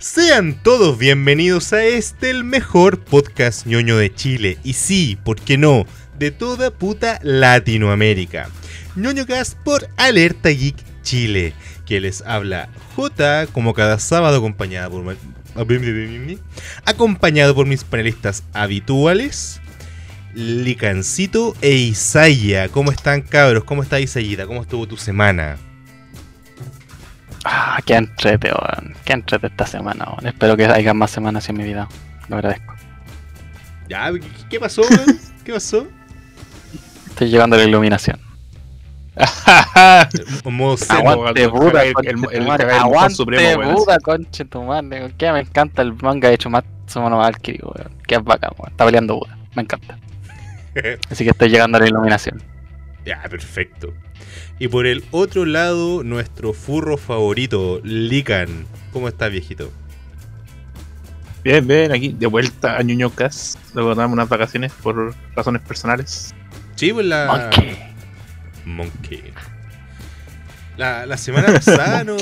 Sean todos bienvenidos a este, el mejor podcast ñoño de Chile. Y sí, ¿por qué no? De toda puta Latinoamérica. ñoño Cast por Alerta Geek Chile. Que les habla J, como cada sábado, acompañado por, acompañado por mis panelistas habituales. Licancito e Isaya. ¿Cómo están cabros? ¿Cómo está Isayita? ¿Cómo estuvo tu semana? Ah, qué entrete, weón. Qué entrete esta semana, weón. Espero que haya más semanas en mi vida. Lo agradezco. Ya, ¿qué- ¿qué pasó, weón? ¿Qué pasó? Estoy llegando a la iluminación. Modo zen. Aguante el- Buda, el- Aguante supremo. Buda, conche tu madre. Que me encanta el manga hecho más Sumono Valkyrie, weón. Que es bacán, weón. Está peleando Buda. Me encanta. Así que estoy llegando a la iluminación. Ya, perfecto. Y por el otro lado, nuestro furro favorito, Lican. ¿Cómo estás, viejito? Bien, bien, aquí de vuelta a Ñuñocas. Luego damos unas vacaciones por razones personales. Sí, pues la. Monkey. Monkey. La, la semana pasada no,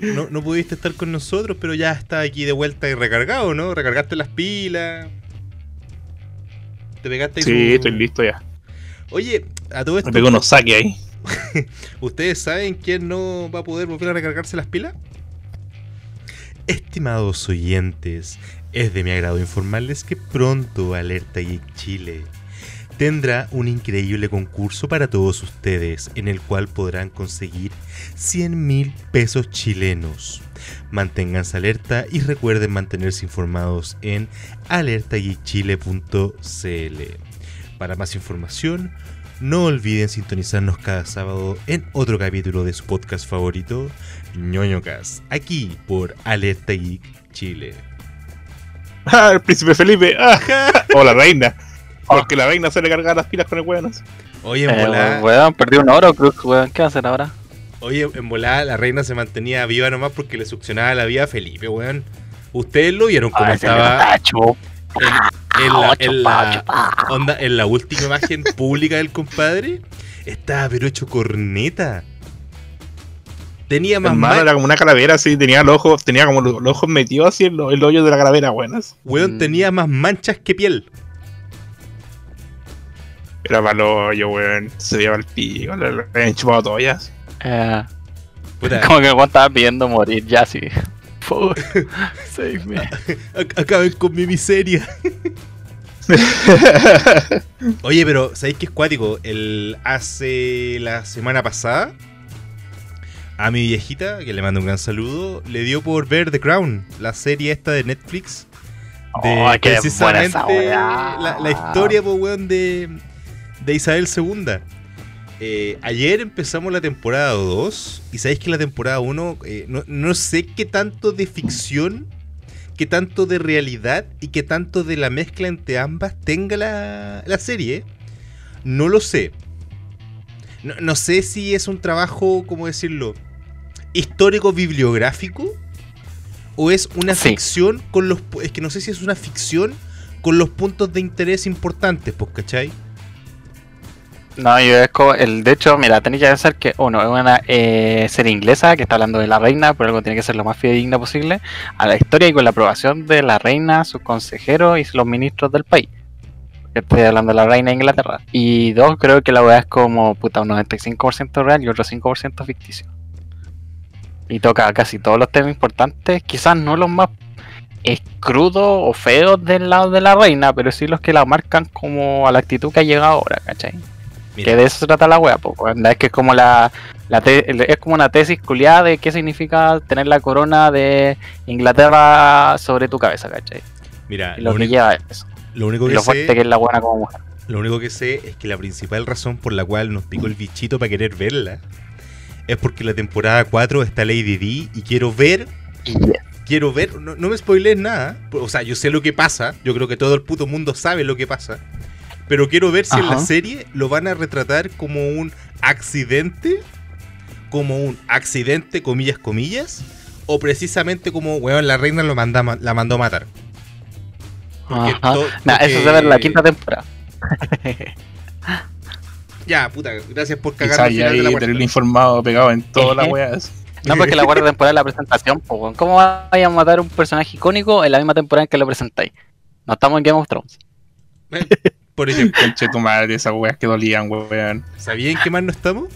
no, no pudiste estar con nosotros, pero ya está aquí de vuelta y recargado, ¿no? Recargaste las pilas. Te pegaste ahí Sí, su- estoy listo ya. Oye, a todo esto. Me pego unos saques ahí. ¿Ustedes saben quién no va a poder volver a recargarse las pilas? Estimados oyentes, es de mi agrado informarles que pronto Alerta Geek Chile tendrá un increíble concurso para todos ustedes en el cual podrán conseguir 100 mil pesos chilenos. Manténganse alerta y recuerden mantenerse informados en alertageekchile.cl. Para más información, no olviden sintonizarnos cada sábado en otro capítulo de su podcast favorito, ñoñocas, aquí por Alerta Geek Chile. ¡Ah, el príncipe Felipe! ¡Ah! O la reina. Porque la reina se le carga las pilas con el weón. Oye, en Eh, volada, weón, perdí un oro, Cruz, weón. ¿Qué va a hacer ahora? oye, en volada la reina se mantenía viva nomás porque le succionaba la vida a Felipe, weón. Ustedes lo vieron cómo Ay, estaba en, en la, en la- chupa, onda, en la última imagen pública del compadre. Estaba pero hecho corneta. Tenía más Hermano, man- era como una calavera así, tenía los ojos, tenía como los, los ojos metidos así en, lo- en el hoyo de la calavera, buenas. weón, Mm. tenía más manchas que piel. Era para el hoyo, weón. Se veía el pico, le, habían chupado toallas. Eh, como que el weón estaba pidiendo morir ya, sí. Save me. Ac- acaben con mi miseria. Oye, pero ¿sabéis qué es cuático? El, hace la semana pasada, a mi viejita, que le mando un gran saludo, le dio por ver The Crown, la serie esta de Netflix. De Oh, qué buena precisamente la, la historia, po, weón, de, de Isabel II. Eh, ayer empezamos la temporada 2 y sabéis que la temporada 1 eh, no, no sé qué tanto de ficción, qué tanto de realidad y qué tanto de la mezcla entre ambas tenga la, la serie. No lo sé. No, no sé si es un trabajo, ¿cómo decirlo? Histórico bibliográfico o es una Sí. ficción con los... Es que no sé si es una ficción con los puntos de interés importantes, pues, ¿cachai? No, yo es como, el, de hecho, mira, tenéis que pensar que uno es una eh, serie inglesa que está hablando de la reina, por algo tiene que ser lo más fidedigna posible a la historia y con la aprobación de la reina, sus consejeros y los ministros del país. Estoy hablando de la reina de Inglaterra. Y dos, creo que la weá es como puta un 95% real y otro 5% ficticio. Y toca casi todos los temas importantes, quizás no los más crudos o feos del lado de la reina, pero sí los que la marcan como a la actitud que ha llegado ahora, ¿cachai? Mira, Que de eso se trata la wea, weón. Es que es como la, la es como una tesis culiada de qué significa tener la corona de Inglaterra sobre tu cabeza, ¿cachai? mira Y lo, lo que lleva eso. lo único Y lo sé... fuerte que es la buena como mujer. Lo único que sé es que la principal razón por la cual nos picó el bichito para querer verla es porque la temporada 4 está Lady D y quiero ver, quiero ver, no, no me spoilees nada, o sea, yo sé lo que pasa, yo creo que todo el puto mundo sabe lo que pasa, pero quiero ver si en la Ajá. serie lo van a retratar como un accidente, como un accidente, comillas, comillas, o precisamente como, weón, la reina lo manda, ma- la mandó a matar. Porque Ajá. Nah, eso se ve en la quinta temporada. Ya, puta, gracias por cagar Quizá al ya final de la tenerlo informado, pegado en todas las weas. No, porque la cuarta temporada es la presentación, po. ¿Cómo vaya a matar un personaje icónico en la misma temporada en que lo presentáis? No estamos en Game of Thrones. Por ejemplo, Conche tu madre, esas weas que dolían, weón. ¿sabían en qué más no estamos?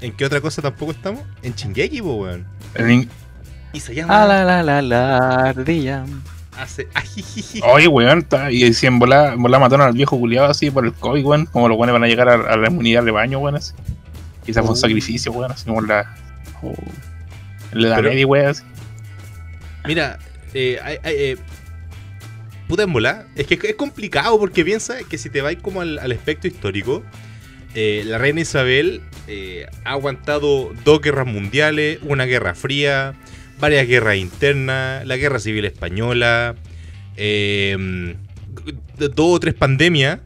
¿En qué otra cosa tampoco estamos? En Chingeki, weón. En- Y se llama. Ah, la la la la ardilla. Hace. Ajijiji. Oye, weón, está- y si en bola, en bola mataron al viejo culiado así por el COVID, weón, como los weones van a llegar a, a la inmunidad de baño, weón, así. Quizás fue un Oh. sacrificio, weón, así como la. Le da Pero- media, weón, así. Mira, eh, hay- hay, eh, puta en bola. Es que es complicado porque piensa que si te vas como al, al aspecto histórico, eh, la reina Isabel eh, ha aguantado dos guerras mundiales, una guerra fría, varias guerras internas, la guerra civil española, eh, dos o tres pandemias.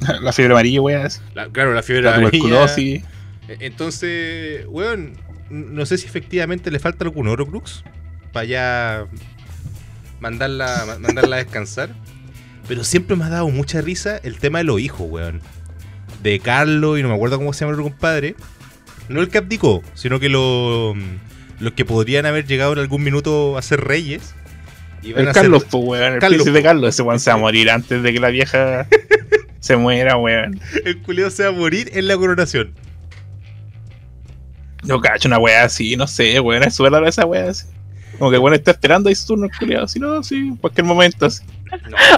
La fiebre amarilla, weón, claro, la fiebre La amarilla. tuberculosis. E- Entonces, weón, no sé si efectivamente le falta algún Horocrux para ya mandarla, ma- mandarla a descansar. Pero siempre me ha dado mucha risa el tema de los hijos, weón. De Carlos y no me acuerdo cómo se llama el otro compadre. No el que abdicó, sino que lo- los que podrían haber llegado en algún minuto a ser reyes. El a ser- Carlos, pues, weón, el Carlos, príncipe po. Carlos, ese weón se va a morir antes de que la vieja se muera, weón. el culeo se va a morir en la coronación. Yo cacho una weá así, no sé, weón, es rara esa weá así. Como que el weón está esperando ahí su turno, el culiado, si no, sí, en cualquier momento así.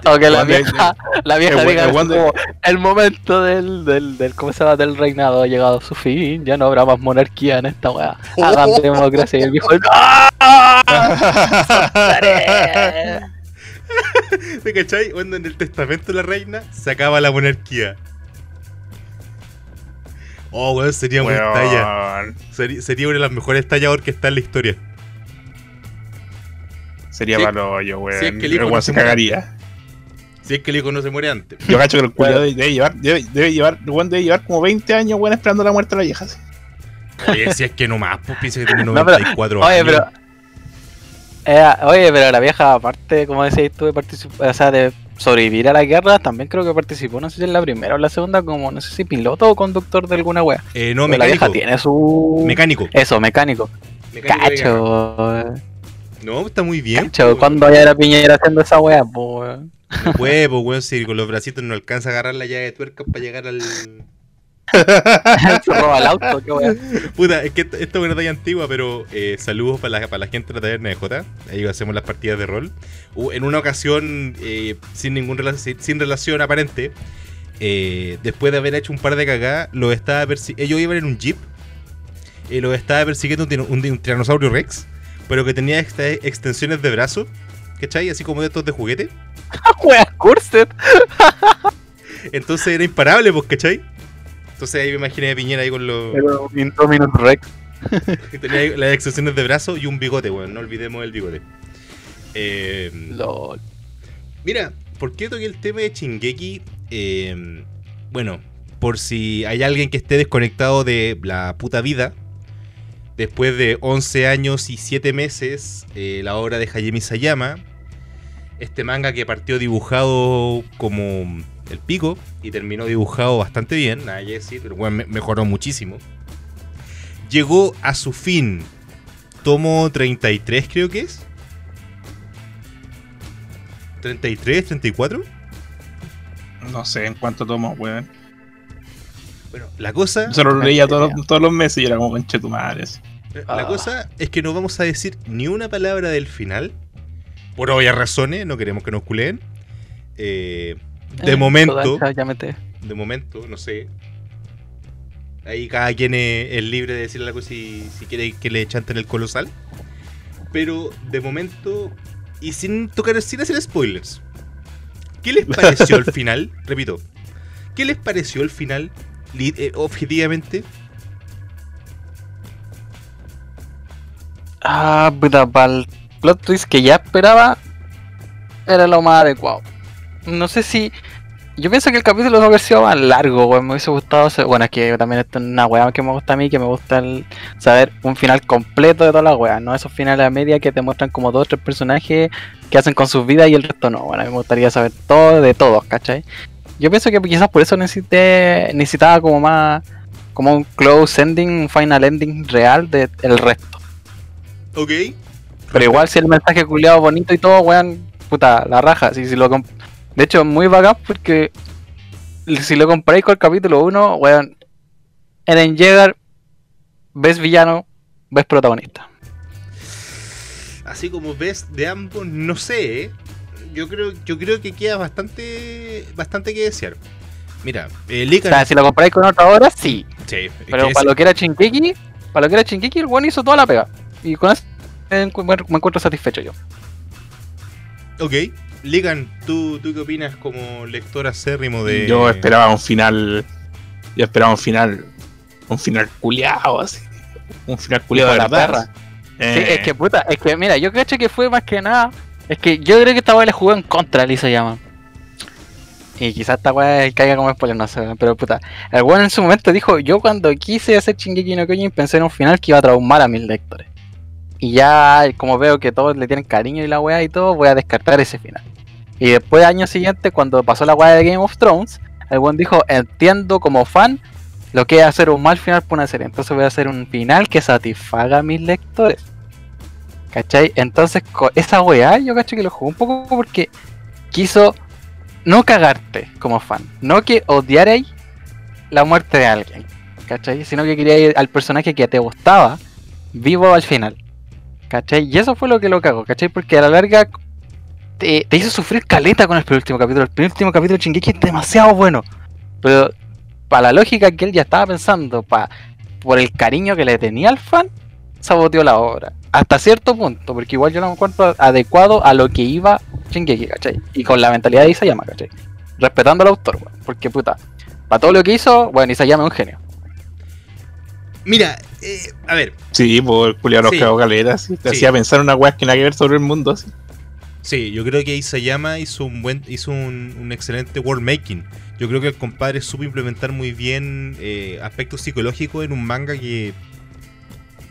No, O que la vieja, la vieja el diga el como, el momento del, del, del, ¿cómo se llama? del reinado ha llegado a su fin, ya no habrá más monarquía en esta weá. Hagan democracia y el viejo ¡No! ¿Te cachai? Cuando en el testamento de la reina se acaba la monarquía. Oh, weón, sería una Weón. talla. Sería, sería una de las mejores tallas orquestas en la historia. Sería Si- malo yo, weón. si es que el hijo no se cagaría. Si es que el hijo no se muere antes. Yo cacho que el culiado debe llevar, debe, debe llevar, weón debe llevar como 20 años, weón, esperando la muerte de la vieja. así. Oye, si es que no más, pues piensa que tiene No, pero- 94 Oye, años. pero. Eh, oye, pero la vieja, aparte, como decías tú, de particip- o sea, de sobrevivir a la guerra, también creo que participó, no sé si en la primera o la segunda, como, no sé si piloto o conductor de alguna wea. Eh, no, Pero la vieja mecánico. tiene su. Mecánico. Eso, mecánico. Mecánico. Cacho. No, está muy bien. Cacho, pues, cuando ya era Piñera haciendo esa wea, pues. No puede, pues, weón, si con los bracitos no alcanza a agarrar la llave de tuerca para llegar al. Se roba el auto, qué. Puta, es que esto esto es una talla antigua, pero eh, saludos para la, para la gente de la taberna de J. Ahí hacemos las partidas de rol. Uh, en una ocasión, eh, sin ningún rela- sin, sin relación aparente, eh, después de haber hecho un par de cagadas, los estaba ellos iban en un jeep. Y los estaba persiguiendo un, un, un tiranosaurio Rex, pero que tenía esta- extensiones de brazo. ¿Cachai? Así como de estos de juguete. Wea, Curset. Entonces era imparable, pues, ¿cachai? Entonces ahí me imaginé a Piñera ahí con los. Pero Indominus Rex. que Tenía las extensiones de brazo y un bigote, weón. No olvidemos el bigote. Eh, LOL. mira, ¿por qué toqué el tema de Chingeki? Eh, bueno, por si hay alguien que esté desconectado de la puta vida. Después de 11 años y 7 meses, eh, la obra de Hayemi Sayama. Este manga que partió dibujado como el pico y terminó dibujado bastante bien, nada que decir, pero bueno, me- mejoró muchísimo. Llegó a su fin. Tomo 33 creo que es. 33, 34. No sé en cuánto tomo, weón. Bueno, la cosa, Yo lo leía todos, los- todos los meses y era como conche tu madre. así. La Ah. cosa es que no vamos a decir ni una palabra del final. Por obvias razones, no queremos que nos culeen. Eh, de Eh, momento, de momento, no sé. Ahí cada quien es, es libre de decirle algo si, si quiere que le chanten el colosal. Pero de momento, y sin tocar, sin hacer spoilers, ¿qué les pareció el final? Repito, ¿qué les pareció el final? Eh, objetivamente, Ah, puta, para el plot twist que ya esperaba, era lo más adecuado. No sé si. Yo pienso que el capítulo no haber sido más largo, weón. Me hubiese gustado. Bueno, es que también esto es una weá que me gusta a mí, que me gusta el saber un final completo de todas las weas, no esos finales a media que te muestran como dos o tres personajes que hacen con sus vidas y el resto no. Bueno, a mí me gustaría saber todo de todos, ¿cachai? Yo pienso que quizás por eso necesité, necesitaba como más como un close ending, un final ending real del resto. Ok. Pero igual si el mensaje culiado bonito y todo, weón, puta, la raja. Si, si lo de hecho, es muy bacán porque si lo comparáis con el capítulo 1, weón, Eren Yeager, ves villano, ves protagonista. Así como ves de ambos, no sé, ¿eh? Yo creo, yo creo que queda bastante, bastante que desear. Mira, eh, O Lican- sea, si lo comparáis con otra hora, sí. Sí, Pero para lo que era Shinkeki, para lo que era Shinkeki, el weón hizo toda la pega. Y con eso me encu- me encuentro satisfecho yo. Ok. Ligan, ¿tú, ¿tú qué opinas como lector acérrimo de. Yo esperaba un final. Yo esperaba un final. Un final culiado, así. Un final culiado de la perra. Eh, Sí, es que puta, es que mira, yo cacho que fue más que nada. Es que yo creo que esta weá le jugó en contra, Lisa llama. Y quizás esta weá caiga como spoiler, no sé, pero puta. El weón en su momento dijo, yo cuando quise hacer Shingeki no Kyojin pensé en un final que iba a traumar a mis lectores. Y ya, como veo que todos le tienen cariño y la weá y todo, voy a descartar ese final. Y después, año siguiente, cuando pasó la weá de Game of Thrones, el weón dijo, entiendo como fan lo que es hacer un mal final por una serie. Entonces voy a hacer un final que satisfaga a mis lectores. ¿Cachai? Entonces, esa weá, yo cacho que lo jugó un poco porque quiso no cagarte como fan. No que odiarais la muerte de alguien. ¿Cachai? Sino que quería ir al personaje que te gustaba vivo al final. ¿Cachai? Y eso fue lo que lo cagó, ¿cachai? Porque a la larga te, hizo sufrir caleta con el penúltimo capítulo. El penúltimo capítulo de Shingeki es demasiado bueno. Pero para la lógica que él ya estaba pensando, pa, por el cariño que le tenía al fan, saboteó la obra. Hasta cierto punto, porque igual yo lo encuentro adecuado a lo que iba Shingeki, ¿cachai? Y con la mentalidad de Isayama, ¿cachai? Respetando al autor. Porque puta, para todo lo que hizo, bueno, Isayama es un genio. Mira, eh, a ver, Sí, por el culiado Sí. los cagó caleta, así. Te Sí. hacía pensar una weá que nada que ver sobre el mundo, así. sí, yo creo que Isayama hizo un buen, hizo un, un excelente world making. Yo creo que el compadre supo implementar muy bien eh, aspectos psicológicos en un manga que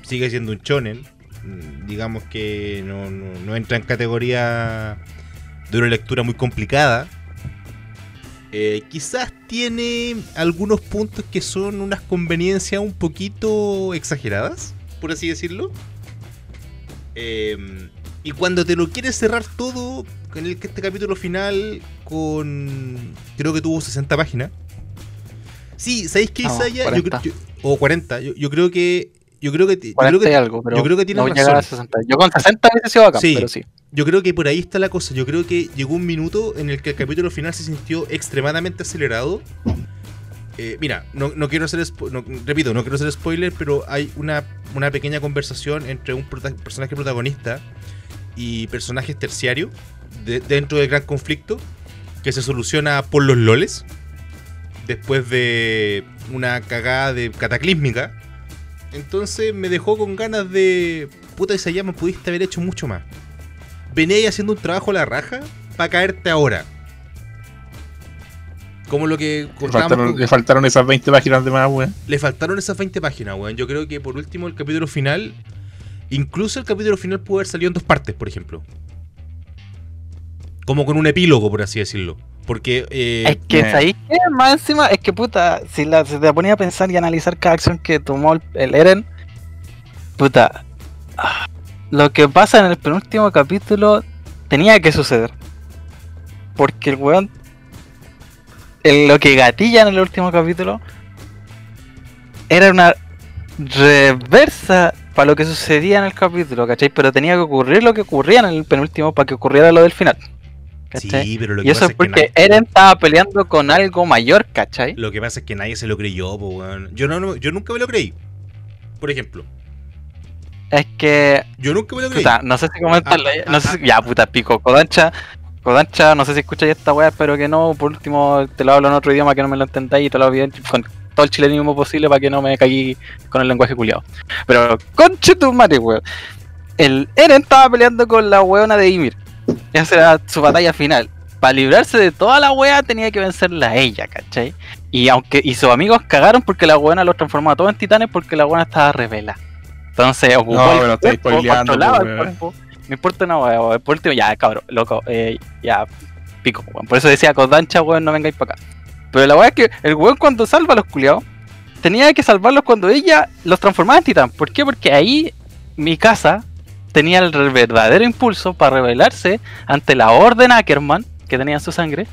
sigue siendo un shonen. Mm, Digamos que no, no- no entra en categoría de una lectura muy complicada. Eh, quizás tiene algunos puntos que son unas conveniencias un poquito exageradas, por así decirlo. Eh, y cuando te lo quieres cerrar todo, en el este capítulo final con. Creo que tuvo 60 páginas. Sí, ¿sabéis qué, No, Isaya? Yo 40. creo- yo- o 40. Yo, yo creo que. Yo creo que. Yo 40 creo y que, algo, pero yo creo que tienes no voy a llegar a razón. 60. Yo con 60 hubiese sido acá, Sí. pero sí. Yo creo que por ahí está la cosa. Yo creo que llegó un minuto en el que el capítulo final se sintió extremadamente acelerado. Eh, mira, no, no quiero hacer no- repito, no quiero hacer spoiler, pero hay una, una pequeña conversación entre un personaje protagonista y personajes terciarios de- dentro del gran conflicto que se soluciona por los loles después de una cagada de cataclísmica. Entonces me dejó con ganas de. Puta, esa llama pudiste haber hecho mucho más. Venía ahí haciendo un trabajo a la raja para caerte ahora. Como lo que faltaron, con- le faltaron esas 20 páginas de más, weón. le faltaron esas 20 páginas, weón. Yo creo que por último el capítulo final. Incluso el capítulo final pudo haber salido en dos partes, por ejemplo. Como con un epílogo, por así decirlo. Porque. eh, Es que, eh. ¿sabéis qué? Más encima, es que puta, si la, se te ponía a pensar y analizar cada acción que tomó el, el Eren, puta, ah, lo que pasa en el penúltimo capítulo tenía que suceder. Porque el weón, el- lo que gatilla en el último capítulo, era una reversa para lo que sucedía en el capítulo, ¿cachai? Pero tenía que ocurrir lo que ocurría en el penúltimo para que ocurriera lo del final. ¿cachai? sí, pero lo que Y eso pasa es es que porque Eren estaba peleando con algo mayor, ¿cachai? Lo que pasa es que nadie se lo creyó, po, weón. Yo, no- yo nunca me lo creí. Por ejemplo. Es que, Yo nunca lo creí. puta, no sé si comentarlo, Ah, no sé si- ya puta pico, Kodancha, Kodancha, no sé si escucháis esta weá, espero que no, por último te lo hablo en otro idioma que no me lo entendáis y te lo hablo bien con todo el chilenismo posible para que no me caí con el lenguaje culiado. Pero, conche tu madre, weón. El Eren estaba peleando con la weona de Ymir. Esa era su batalla final. Para librarse de toda la wea tenía que vencerla a ella, ¿cachai? Y aunque y sus amigos cagaron porque la weona los transformó a todos en titanes porque la weona estaba revela. Entonces ocupó No, el pero cuerpo, controlaba el cuerpo. No importa una weón. Por último, ya, cabrón, loco, eh, ya, pico, weón. Por eso decía Kodancha, weón, no vengáis para acá. Pero la weá es que el weón cuando salva a los culiados, tenía que salvarlos cuando ella los transformaba en titán. ¿Por qué? Porque ahí mi casa tenía el verdadero impulso para rebelarse ante la orden Ackerman que tenía en su sangre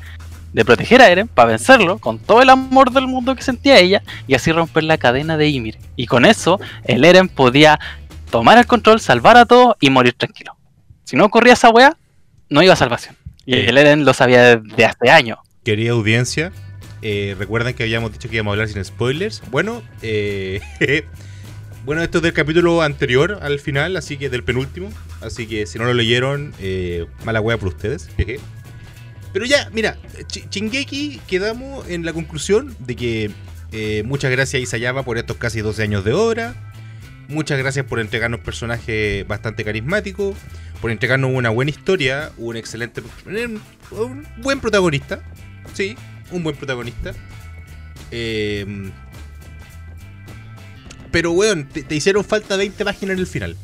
de proteger a Eren para vencerlo con todo el amor del mundo que sentía ella y así romper la cadena de Ymir. Y con eso el Eren podía tomar el control, salvar a todos y morir tranquilo. Si no ocurría esa wea, no iba a salvación. Y el Eren lo sabía desde hace años. Querida audiencia, eh, recuerdan que habíamos dicho que íbamos a hablar sin spoilers. Bueno, eh, bueno, esto es del capítulo anterior al final, así que del penúltimo. Así que si no lo leyeron, eh, mala wea por ustedes. jeje. Pero ya, mira, Ch- Shingeki quedamos en la conclusión de que eh, muchas gracias a Isayama por estos casi 12 años de obra. Muchas gracias por entregarnos personajes bastante carismáticos, por entregarnos una buena historia, un excelente, un buen protagonista. Sí, un buen protagonista. Eh, pero, weón, te hicieron falta 20 páginas en el final.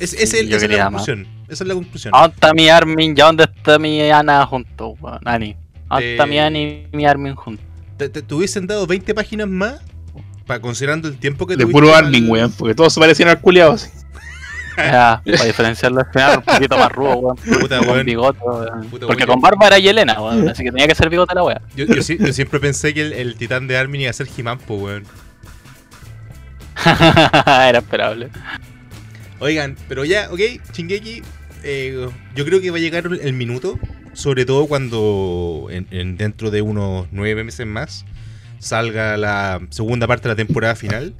Es, es el- esa es la más. conclusión. Esa es la conclusión. ¿Dónde está mi Armin? ¿Ya dónde está mi Ana junto? weón? Ani. ¿Dónde está Eh, mi Ani y mi Armin juntos? Te, te- te hubiesen dado 20 páginas más, para considerando el tiempo que De tuviste puro al- Armin, weón, porque todos se parecían al culiado así. Ya, para diferenciarlo al final, un poquito más rudo, weón. Puta, Con weón. bigote, weón. Puta, Porque weón. con barba era Yelena, weón. Así que tenía que ser bigote la wea. Yo, yo siempre pensé que el, el titán de Armin iba a ser He-Man, po, weón. era esperable. Oigan, pero ya, ok, Shingeki, eh, yo creo que va a llegar el minuto, sobre todo cuando en, en- dentro de unos nueve meses más salga la segunda parte de la temporada final.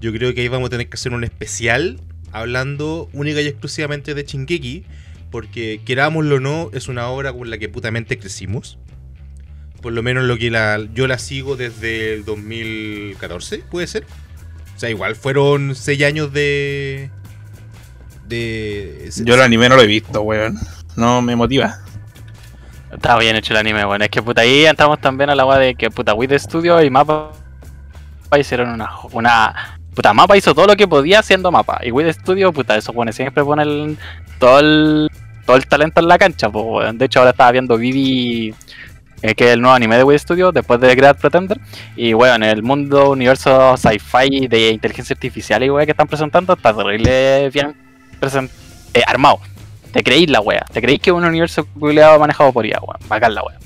Yo creo que ahí vamos a tener que hacer un especial hablando única y exclusivamente de Shingeki, porque querámoslo o no, es una obra con la que putamente crecimos. Por lo menos lo que la, yo la sigo desde el 2014, puede ser. O sea, igual fueron seis años de. De. Yo el anime no lo he visto, weón. No me motiva. Estaba bien hecho el anime, weón. Es que puta ahí entramos también a la wea de que puta Wii de Studio y Mapa hicieron una, una. Puta, Mapa hizo todo lo que podía haciendo Mapa. Y Wii de Studio, puta, eso pone siempre pone el, todo el. todo el talento en la cancha, pues, weón. De hecho, ahora estaba viendo Vivi. eh, que es el nuevo anime de Wii Studio después de Great Pretender. Y bueno, en el mundo universo sci-fi de inteligencia artificial y weá que están presentando, está terrible bien eh, armado. Te creís la wea, te creís que es un universo culiado manejado por IA, weón. Bacán la wea.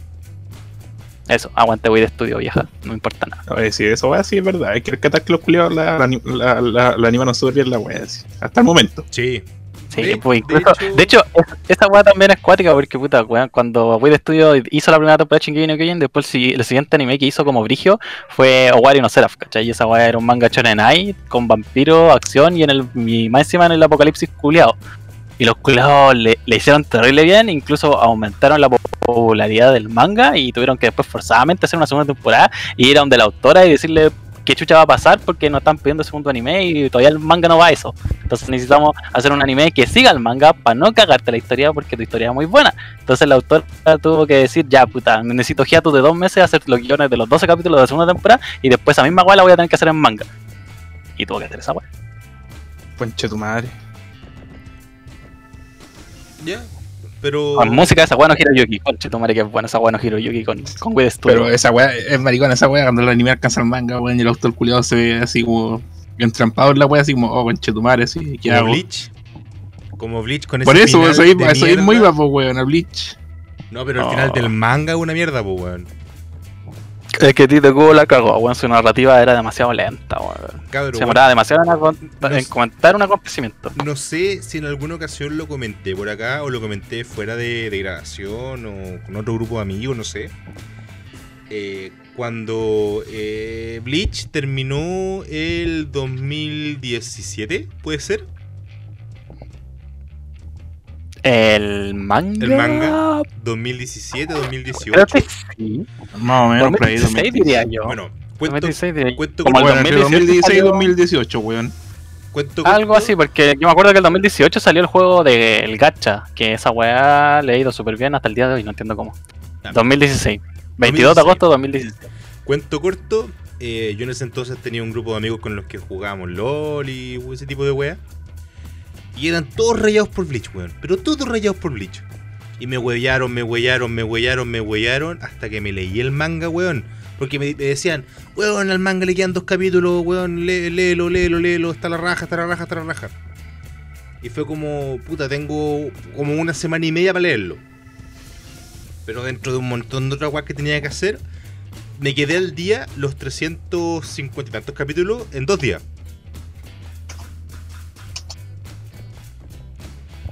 Eso, aguante Wii de estudio, vieja, no importa nada. Ver, si eso va así, es verdad. Hay que rescatar que los culiados la, la, la, la- la animaron súper bien la wea, así. Hasta el momento. Sí. Sí, De- pues de hecho- de hecho, es- esa weá también es cuática porque puta, weón, cuando Wii de Studio hizo la primera temporada de Shingeki no Kyojin, después el, si- el siguiente anime que hizo como Brigio fue Owari no Seraph, ¿cachai? Y esa weá era un manga ai con vampiro, acción y en el y más encima en el apocalipsis culiado. Y los culiados le, le hicieron terrible bien, incluso aumentaron la popularidad del manga y tuvieron que después forzadamente hacer una segunda temporada y ir a donde la autora y decirle qué chucha va a pasar porque nos están pidiendo segundo anime y todavía el manga no va a eso. Entonces necesitamos hacer un anime que siga el manga para no cagarte la historia porque tu historia es muy buena. Entonces la autora tuvo que decir, ya puta, necesito hiatus de dos meses hacer los guiones de los 12 capítulos de la segunda temporada y después esa misma weá la voy a tener que hacer en manga. Y tuvo que hacer esa weá. Conche tu madre. Ya. Pero. Con música de esa weá no Hiroyuki, conche tu madre que es buena esa weá no Hiroyuki con, con Wii Studio. Pero esa wea es maricona, esa wea cuando el anime alcanza el manga, weón, y el autor culiado se ve así como entrampado en la wea, así como, oh, conche tu madre, así, ¿qué hago? Bleach. Como Bleach con ese Por eso, final eso es de eso es muy guapo, weón, a Bleach. No, pero el Oh. final del manga es una mierda, pues, weón. Es que Tito Kubo la cagó, weón, su narrativa era demasiado lenta, weón. Se demoraba demasiado en, en comentar un acontecimiento. No sé si en alguna ocasión lo comenté por acá o lo comenté fuera de, de grabación o con otro grupo de amigos, no sé. Eh, cuando eh, Bleach terminó el 2017, ¿puede ser? El manga. El manga. 2017, 2018. Creo que sí. Más o menos, por ahí. 2016 diría yo. Bueno, cuento, 2016 diría yo. cuento Como Bueno, entre 2018 2016 y salió- 2018, weón. cuento Algo corto. así, porque yo me acuerdo que el 2018 salió el juego del Gacha, que esa weá le ha ido súper bien hasta el día de hoy, no entiendo cómo. Ah. 2016. 22 de agosto de 2016. Cuento corto, eh, yo en ese entonces tenía un grupo de amigos con los que jugábamos LOL y ese tipo de weas. Y eran todos rayados por Bleach, weón. Pero todos rayados por Bleach. Y me huellaron, me huellaron, me huellaron, me huellaron. Hasta que me leí el manga, weón. Porque me, decían, weón, al manga le quedan dos capítulos, weón, lé- léelo, léelo, léelo, está la raja, está la raja, está la raja. Y fue como, puta, tengo como una semana y media para leerlo. Pero dentro de un montón de otras weas que tenía que hacer, me quedé al día los 350 y tantos capítulos en dos días.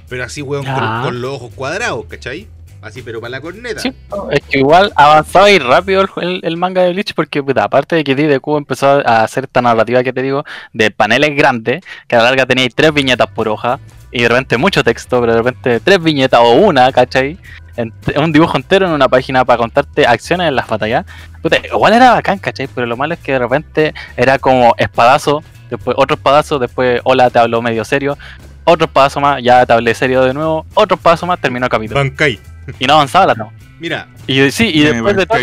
Pero así, weón, con, los ojos cuadrados, ¿cachai? Así, pero para la corneta. Sí, es que igual avanzaba y rápido el, el- el manga de Bleach porque puta, aparte de que Deku empezó a hacer esta narrativa que te digo de paneles grandes, que a la larga teníais tres viñetas por hoja y de repente mucho texto, pero de repente tres viñetas o una, ¿cachai? En- un dibujo entero en una página para contarte acciones en las batallas. Puta, igual era bacán, ¿cachai? Pero lo malo es que de repente era como espadazo, después otro espadazo, después hola, te hablo medio serio, otro espadazo más, ya serio de nuevo, otro espadazo más, terminó el capítulo. Bankai. Y no avanzaba la trama. Mira, Y sí, y después de toda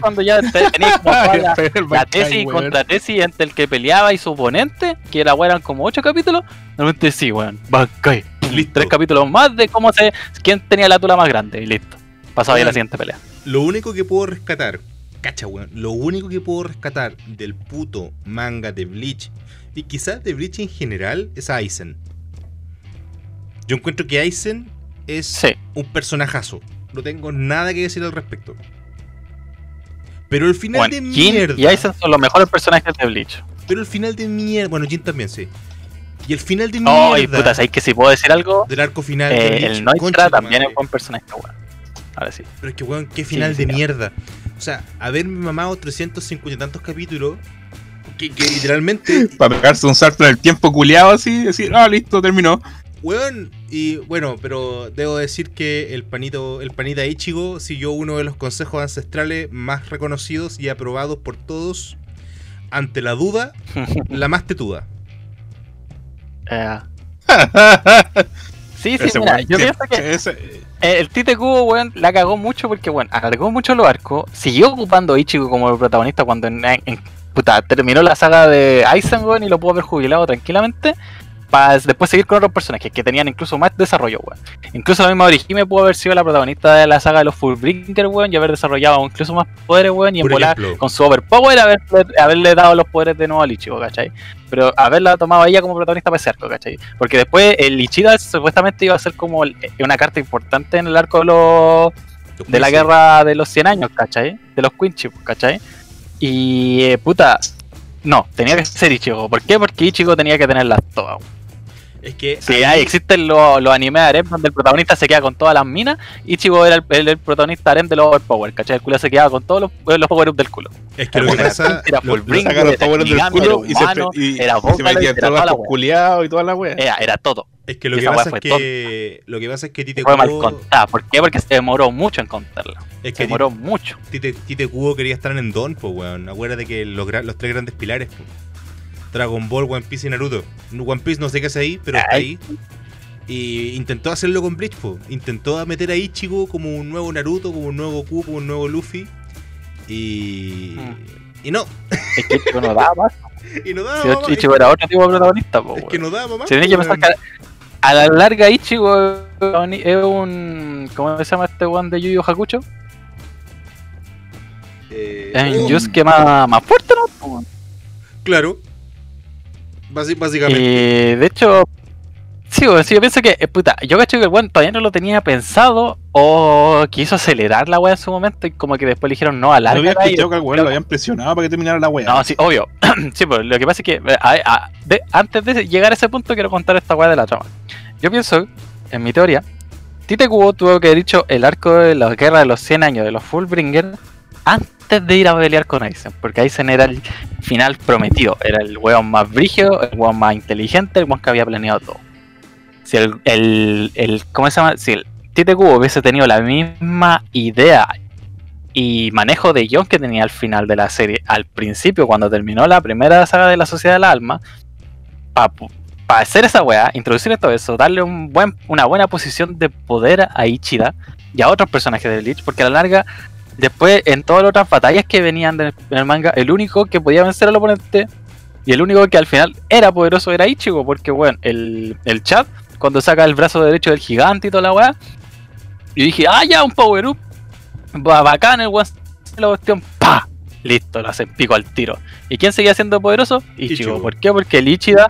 cuando ya te- tenías como la, El la tesis weón. contra tesis entre el que peleaba y su oponente, que era weón, eran como ocho capítulos, realmente sí, weón, Bankai. listo. Tres capítulos más de cómo se. quién tenía la tula más grande y listo. Pasaba ahí a la siguiente pelea. Lo único que puedo rescatar, cacha, weón, lo único que puedo rescatar del puto manga de Bleach, y quizás de Bleach en general, es Aizen. Yo encuentro que Aizen es Sí. un personajazo. No tengo nada que decir al respecto. Pero el final Bueno, de Jin mierda. y Aizen son los mejores personajes de Bleach. Pero el final de mierda. Bueno, Jin también, sí. Y el final de No, y mierda puta, ¿sabéis que si puedo decir algo? del arco final. de Eh, Bleach, el Noitra también es buen personaje, weón. Ahora sí. Pero es que, weón, qué final sí, de sí. mierda. O sea, haberme mamado 350 y tantos capítulos. Que, que literalmente, Para pegarse un salto en el tiempo culiado así, decir, ah, listo, terminó. Weón. Y bueno, pero debo decir que el panito, el panita Ichigo siguió uno de los consejos ancestrales más reconocidos y aprobados por todos. Ante la duda, la más tetuda. Eh, sí, sí, mira, yo que- pienso que ese- Eh, El Tite Kubo, weón, la cagó mucho porque, bueno, alargó mucho los arcos. Siguió ocupando a Ichigo como el protagonista cuando en, en- puta, terminó la saga de Aizen, weón, y lo pudo haber jubilado tranquilamente. Para después seguir con otros personajes que tenían incluso más desarrollo, weón. Incluso la misma Orihime pudo haber sido la protagonista de la saga de los Fullbringer, weón, y haber desarrollado incluso más poderes, weón, y en volar con su overpower haberle, haberle dado los poderes de nuevo al Ichigo, ¿cachai? Pero haberla tomado a ella como protagonista para ese arco, ¿cachai? Porque después el Ichida supuestamente iba a ser como el- una carta importante en el arco de, los, de la guerra de los 100 años, ¿cachai? De los Quincy, ¿cachai? Y eh, puta, no, tenía que ser Ichigo. ¿Por qué? Porque Ichigo tenía que tenerlas todas. Es que. Ahí- hay, existen los, los animes de harem donde el protagonista se queda con todas las minas, Ichigo era el, el- el protagonista harem de los overpower, ¿cachai? El culo se quedaba con todos los, los power-ups del culo. es que lo que pasa. era lo- Fullbringer, sacaron era todo el del culo y se, humano, y, era y se metían era todos los culiados y toda la wea. Era, era todo. Es que lo Y que pasa es que. Lo que pasa es que Tite Fue mal contada. ¿Por qué? Porque se demoró mucho en contarla. Es Se que demoró mucho. Tite, Tite Kubo quería estar en Don, pues, weón. Acuérdate que los, los tres grandes pilares, pues. Dragon Ball, One Piece y Naruto. One Piece no sé qué hace ahí, pero está ahí. Y intentó hacerlo con Bleach, pues. Intentó meter a Ichigo como un nuevo Naruto, como un nuevo Goku, como un nuevo Luffy. Y. Mm. Y no. Es que Ichigo no daba más. Y no daba. Si mamá. Ichigo era otro tipo de protagonista, po, es que no daba, mamá. Se tiene que pensar que a la larga Ichigo es un. ¿Cómo se llama este weón de Yu Yu Hakucho? Eh, Es un oh, Yusuke más, más fuerte, ¿no? po? Claro. Básicamente. Y de hecho, sí, weón, sí, yo pienso que, eh, puta, yo cacho que el weón todavía no lo tenía pensado o quiso acelerar la weá en su momento y como que después le dijeron no, No había alarga. escuchado que al weón lo habían presionado para que terminara la wea. No, sí, obvio. sí, pues lo que pasa es que eh, a- a- de- antes de llegar a ese punto quiero contar esta weá de la trama. Yo pienso, en mi teoría, Tite Kubo tuvo que haber dicho el arco de la guerra de los 100 años de los Fullbringer antes de ir a pelear con Aizen, porque Aizen era el final prometido, era el weón más brígido, el weón más inteligente, el weón que había planeado todo. Si el, el, ¿cómo se llama? Si el Tite Kubo hubiese tenido la misma idea y manejo de guion que tenía al final de la serie, al principio, cuando terminó la primera saga de la Sociedad del Alma, para hacer esa weá, introducir todo eso, darle una buena posición de poder a Ichida y a otros personajes de Bleach, porque a la larga, después en todas las otras batallas que venían del- en el manga, el único que podía vencer al oponente y el único que al final era poderoso era Ichigo, porque bueno, el, el chat, cuando saca el brazo derecho del gigante y toda la weá, y dije, ah, ya, un power up, ba- bacán el weón, la cuestión, pa, Listo, lo hacen pico al tiro. ¿Y quién seguía siendo poderoso? Ichigo. Ichigo. ¿Por qué? Porque el Ichida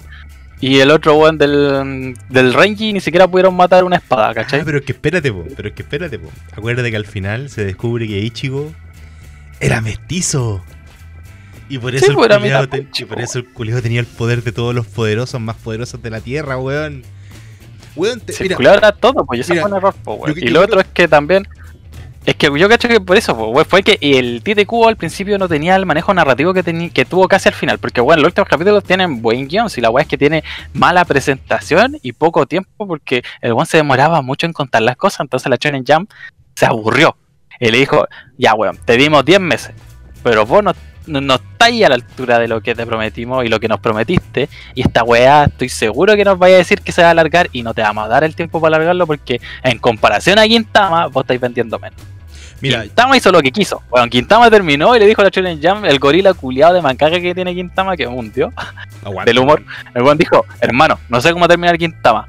y el otro weón del, del Renji ni siquiera pudieron matar una espada, ¿cachai? Ah, pero es que espérate, po. Pero es que espérate, po. Acuérdate que al final se descubre que Ichigo era mestizo. Y por eso, Sí, el, pues, mitad ten- y por po. eso el culiao tenía el poder de todos los poderosos más poderosos de la tierra, weón. Weón, te- mira, era todo, pues y eso mira, un error, po, weón. yo- Y yo lo creo- otro es que también. Es que yo cacho que por eso, weón, fue que el Tite al principio no tenía el manejo narrativo que, que tuvo casi al final. Porque, bueno, los últimos capítulos tienen buen guion. Si la weá es que tiene mala presentación y poco tiempo, porque el weón se demoraba mucho en contar las cosas. Entonces la Shonen Jump se aburrió. Y le dijo: Ya, weón, te dimos 10 meses, pero vos no, no, no estáis a la altura de lo que te prometimos y lo que nos prometiste. Y esta weá, estoy seguro que nos vaya a decir que se va a alargar y no te vamos a dar el tiempo para alargarlo porque en comparación a Quintama, vos estáis vendiendo menos. mira, Quintama hizo lo que quiso. Bueno, Quintama terminó y le dijo a la Shonen Jump, el gorila culiado de mancaje que tiene Quintama, que es un aguanta. del humor. El weón dijo, hermano, no sé cómo terminar Quintama.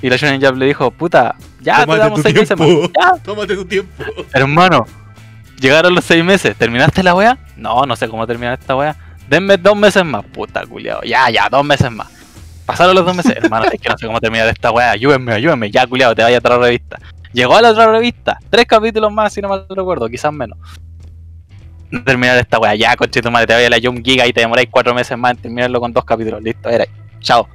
Y la Shonen Jump le dijo, puta, ya te Tómate damos tu seis meses más. Ya, Tómate tu tiempo. hermano, llegaron los seis meses. ¿Terminaste la wea? No, no sé cómo terminar esta wea. Denme dos meses más, puta culiado. Ya, ya, dos meses más. Pasaron los dos meses, hermano, es que no sé cómo terminar esta wea. Ayúdenme, ayúdenme. Ya, culiado, te vaya a otra revista. Llegó a la otra revista. Tres capítulos más, si no mal recuerdo, quizás menos. No terminar esta wea. Ya, coche tu madre, te vaya a la Jump Giga y te demoráis cuatro meses más en terminarlo con dos capítulos. Listo, era. Chao.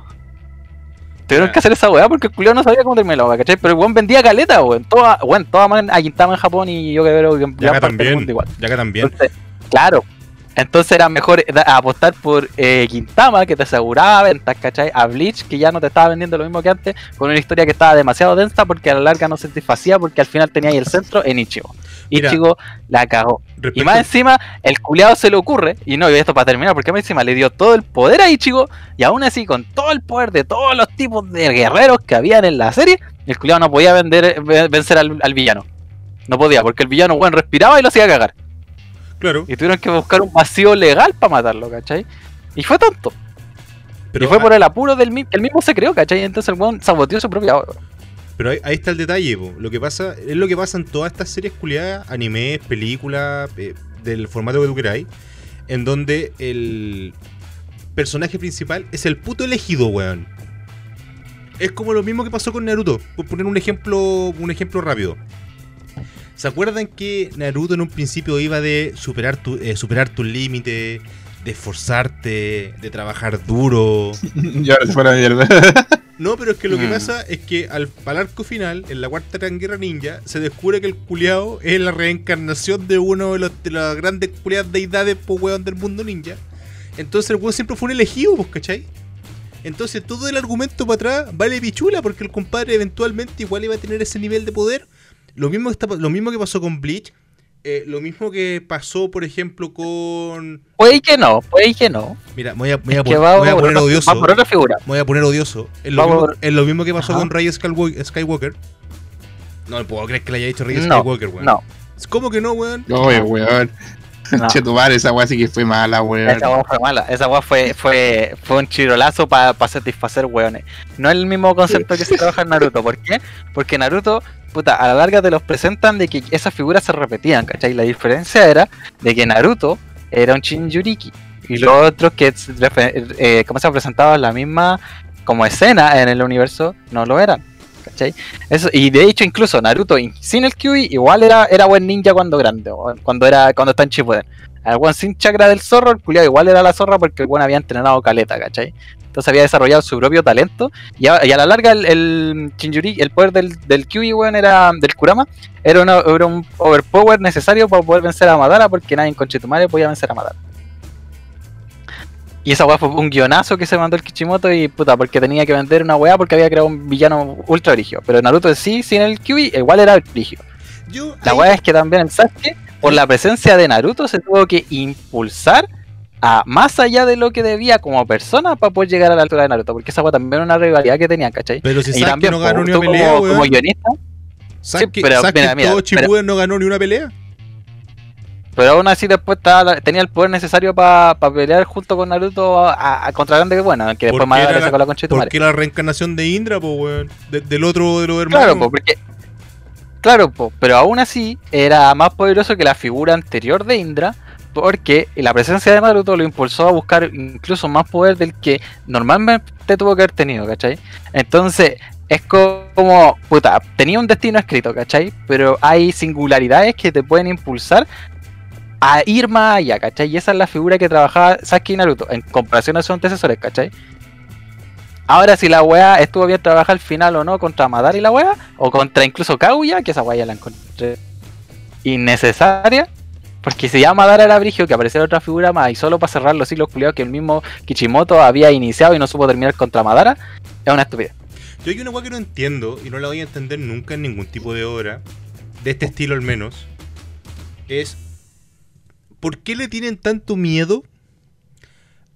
Tuvieron que hacer esa weá porque el culiao no sabía cómo terminar la weá, ¿cachai? Pero el weón vendía caleta, weón. Toda, weón, toda man a Quintama en Japón y yo creo que en Ya del también. mundo igual. Ya acá también. Entonces, claro. Entonces era mejor apostar por eh, Quintama, que te aseguraba ventas, ¿cachai? A Bleach, que ya no te estaba vendiendo lo mismo que antes, con una historia que estaba demasiado densa porque a la larga no se satisfacía porque al final tenía ahí el centro en Ichigo. Mira. Ichigo la cagó. Y más encima, el culeado se le ocurre, y no, y esto para terminar, porque más encima le dio todo el poder a Ichigo, y aún así, con todo el poder de todos los tipos de guerreros que habían en la serie, el culeado no podía vender, ve- vencer al, al villano. No podía, porque el villano, weón, respiraba y lo hacía cagar. Claro. Y tuvieron que buscar un vacío legal para matarlo, ¿cachai? Y fue tonto. Pero, y fue por el apuro del mismo, el mismo se creó, ¿cachai? Entonces el weón saboteó su propia obra. Pero ahí, ahí está el detalle, po. lo que pasa es lo que pasa en todas estas series culiadas, animes, películas, eh, del formato que tú queráis, en donde el personaje principal es el puto elegido, weón. Es como lo mismo que pasó con Naruto, por poner un ejemplo, un ejemplo rápido. ¿Se acuerdan que Naruto en un principio iba de superar tu, eh, superar tus límites, de esforzarte, de trabajar duro? Y ahora se fue la mierda. No, pero es que lo que Mm. pasa es que al, al arco final, en la cuarta gran guerra ninja, se descubre que el culiao es la reencarnación de uno de, los, de las grandes culiadas deidades po weón del mundo ninja. Entonces el weón siempre fue un elegido, pues, ¿cachai? Entonces todo el argumento para atrás vale pichula porque el compadre eventualmente igual iba a tener ese nivel de poder. Lo mismo, está, lo mismo que pasó con Bleach, eh, lo mismo que pasó, por ejemplo, con... Puede que no, puede que no. Mira, me voy a, me voy a que pon- va, voy a por poner otra- odioso. va por otra figura. Me voy a poner odioso. Es lo, mismo, es lo mismo que pasó Ajá. con Rey Skywalker. No me puedo creer que le haya dicho Rey No, Skywalker, weón. No, ¿Cómo que no, weón? Oye, weón. no. Che, tu madre, esa weá sí que fue mala, weón. Esa weá fue mala, esa weá fue, fue, fue un chirolazo para satisfacer weones. No es el mismo concepto que se trabaja en Naruto. ¿Por qué? Porque Naruto, puta, a la larga te los presentan de que esas figuras se repetían, ¿cachai? La diferencia era de que Naruto era un Shinjuriki. Y los otros que, eh, como se en la misma como escena en el universo, no lo eran. ¿Cachai? Eso, y de hecho, incluso Naruto in- sin el Kyuubi igual era, era buen ninja cuando grande, cuando era cuando está en Shippuden. El weón sin chakra del zorro, el culiado igual era la zorra porque el weón había entrenado caleta, ¿cachai? Entonces había desarrollado su propio talento. Y a, y a la larga el, el Shinjuri, el poder del, del Kyuubi, weón, era del Kurama, era, una- era un overpower necesario para poder vencer a Madara porque nadie en Conchetumare podía vencer a Madara. Y esa weá fue un guionazo que se mandó el Kichimoto y puta, porque tenía que vender una weá porque había creado un villano ultra brigio. Pero Naruto sí, sin el Kyuubi, igual era brigio. Yo, La weá es que también el Sasuke, por la presencia de Naruto, se tuvo que impulsar a más allá de lo que debía como persona para poder llegar a la altura de Naruto. Porque esa weá también una rivalidad que tenían, ¿cachai? Pero si y Sasuke también no ganó ni una pelea, como, como guionista, Sasuke, pero Sasuke mira, en mira, todo pero- no ganó ni una pelea. pero aún así después estaba tenía el poder necesario para pelear junto con Naruto a, a- a contra Grande que bueno, que después era le sacó la concha de tu madre. Porque la reencarnación de Indra, po, weón. De- del otro de los hermanos. Claro, po, porque. Claro, pero aún así era más poderoso que la figura anterior de Indra, Porque la presencia de Naruto lo impulsó a buscar incluso más poder del que normalmente tuvo que haber tenido, ¿cachai? Entonces, es como, puta, tenía un destino escrito, ¿cachai? Pero hay singularidades que te pueden impulsar a ir más allá, ¿cachai? Y esa es la figura que trabajaba Sasuke y Naruto, en comparación a sus antecesores, ¿cachai? Ahora, si la weá estuvo bien trabajar al final o no contra Madara y la weá, o contra incluso Kaguya, que esa weá ya la encontré innecesaria, porque si ya Madara era brigio, que apareciera otra figura más, y solo para cerrar los ciclos culiados que el mismo Kichimoto había iniciado y no supo terminar contra Madara, es una estupidez. Yo hay una weá que no entiendo y no la voy a entender nunca en ningún tipo de obra, de este estilo al menos, es ¿por qué le tienen tanto miedo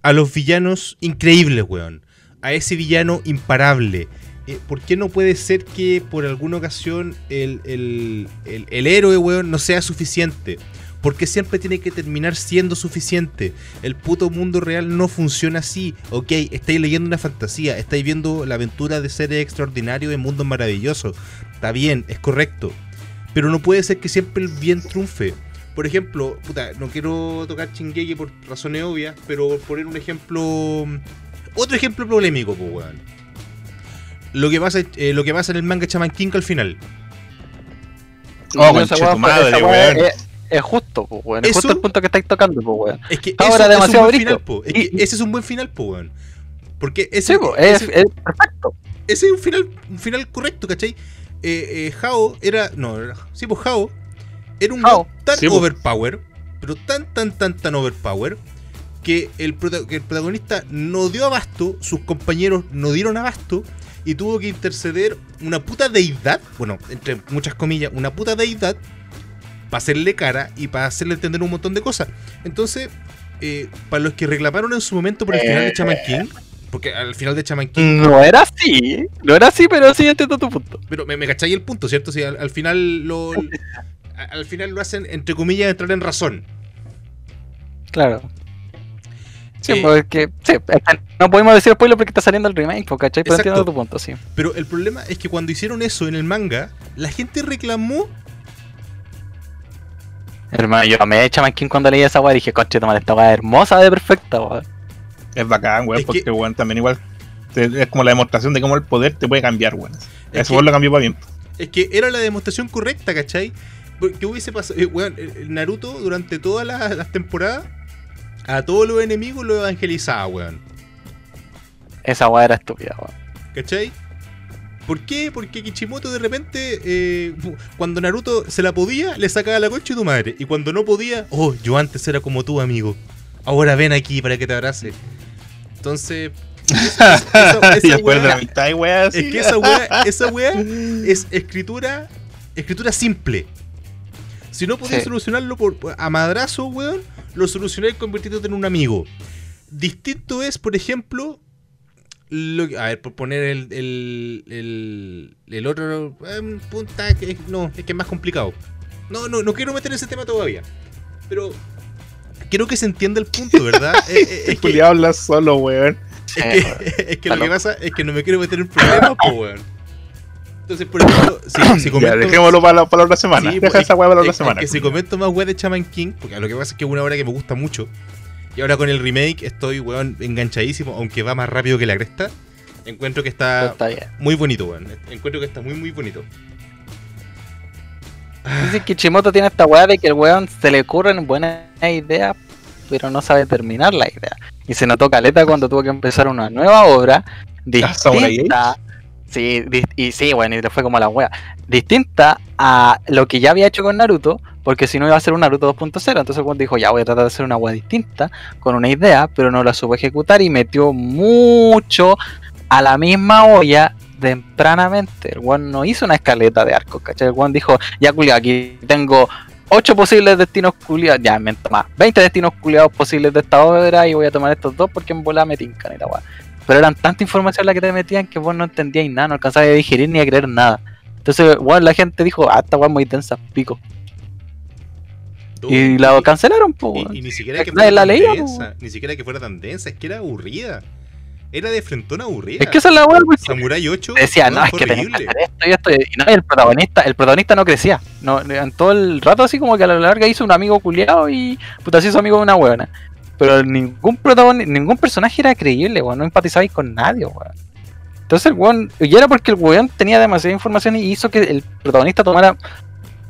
a los villanos increíbles, weón? A ese villano imparable. Eh, ¿Por qué no puede ser que por alguna ocasión el, el, el, héroe, weón, no sea suficiente? Porque siempre tiene que terminar siendo suficiente. El puto mundo real no funciona así. Ok, estáis leyendo una fantasía, estáis viendo la aventura de seres extraordinarios de mundos maravillosos. Está bien, es correcto. Pero no puede ser que siempre el bien triunfe. Por ejemplo, puta, no quiero tocar Chingeki por razones obvias, pero por poner un ejemplo. Otro ejemplo polémico, pues, weón. Lo que pasa, eh, lo que pasa en el manga Chaman King al final. Oh, weá tu madre, weón. Es, es justo, pues, weón. Es Eso- justo el punto que estáis tocando, pues, weón. Es que Ahora eso demasiado es un buen brillo. final, po. Es Y- que ese es un buen final, po, weón. Porque ese, Sí, pues, es, ese- es perfecto. ese es un final, un final correcto, ¿cachai? Eh, eh, Hao era. No, era- sí, pues Hao era un Hao. tan Sí, pues. overpower, pero tan, tan, tan, tan overpower, que el, prota- que el protagonista no dio abasto, sus compañeros no dieron abasto, y tuvo que interceder una puta deidad, bueno, entre muchas comillas, una puta deidad, para hacerle cara y para hacerle entender un montón de cosas. Entonces, eh, para los que reclamaron en su momento por el final de Chaman King, porque al final de Chaman King No era así. No era así, pero sí entiendo tu punto. pero me, me cacháis el punto, ¿cierto? Si al, al final lo. al final lo hacen, entre comillas, entrar en razón. Claro. Sí, Eh, porque sí, es que no podemos decir spoiler porque está saliendo el remake, ¿cachai? Pero entiendo tu punto, sí. Pero el problema es que cuando hicieron eso en el manga, la gente reclamó. Hermano, yo me echa King cuando leí esa weá y dije, conche, tomar esta weá es hermosa de perfecta, weón. Es bacán, weón, porque, que- weón, también igual te- es como la demostración de cómo el poder te puede cambiar, weón. Es Eso que- lo cambió para bien. Es que era la demostración correcta, ¿cachai? Porque hubiese pasado. eh, weón, el- el Naruto durante todas las, las temporadas. A todos los enemigos lo evangelizaba, weón. Esa weá era estúpida, weón. ¿Cachai? ¿Por qué? Porque Kichimoto de repente, eh, cuando Naruto se la podía, le sacaba la concha de tu madre. Y cuando no podía, oh, yo antes era como tú, amigo. Ahora ven aquí para que te abrace. Entonces, esa, esa- esa mitad es que esa weá, esa weá es escritura, escritura simple. Si no podías Sí. solucionarlo por, a madrazo, weón, lo solucionáis convirtiéndote en un amigo. Distinto es, por ejemplo, lo que- a ver, por poner el, el, el, el otro em, punta, que es- no, es que es más complicado. No, no, no quiero meter ese tema todavía. Pero quiero que se entienda el punto, ¿verdad? Eh, eh, es, El que, culiao habla solo, weón. es Eh, que, es que lo que pasa es que no me quiero meter en problemas, po, weón. Entonces, por ejemplo, si, si Ya, comento... dejémoslo para la, para la otra semana. Sí, Deja pues, esa weá para la es- semana. es que si comento más weá de Chaman King, porque lo que pasa es que es una obra que me gusta mucho. Y ahora con el remake estoy, weón, enganchadísimo, aunque va más rápido que la cresta. Encuentro que está muy bonito, weón. Encuentro que está muy, muy bonito. Dicen que Chimoto tiene esta weá de que el weón se le ocurren buenas ideas, pero no sabe terminar la idea. Y se notó caleta cuando tuvo que empezar una nueva obra Samurai distinta. Sí, y sí, bueno, y le fue como la wea. Distinta a lo que ya había hecho con Naruto, porque si no iba a ser un Naruto 2.0. Entonces cuando dijo, ya voy a tratar de hacer una wea distinta, con una idea, pero no la supo ejecutar y metió mucho a la misma olla tempranamente. El weón no hizo una escaleta de arcos, ¿cachai? El weón dijo, ya culiao, aquí tengo 8 posibles destinos culiados, ya invento más, 20 destinos culiados posibles de esta obra y voy a tomar estos dos porque en bola me tincan y la weá. Pero eran tanta información la que te metían que vos no entendías nada, no alcanzabas a digerir ni a creer nada. Entonces, weón, la gente dijo, ah, esta es muy densa, pico. Y la cancelaron, pues, y, weón. y ni siquiera que fuera la tan leía, po, densa. Ni siquiera que fuera tan densa, es que era aburrida. Era de frentón aburrida. Es que esa es la weá, pues. Samurai 8 Decía, no, weón, es que tenés que hacer esto y esto. Y no, el protagonista, el protagonista no crecía. No, en todo el rato así como que a la larga hizo un amigo culiado y puta se hizo amigo de una weona. Pero ningún protagonista, ningún personaje era creíble, weón. No empatizabais con nadie, weón. Entonces el weón, y era porque el weón tenía demasiada información y hizo que el protagonista tomara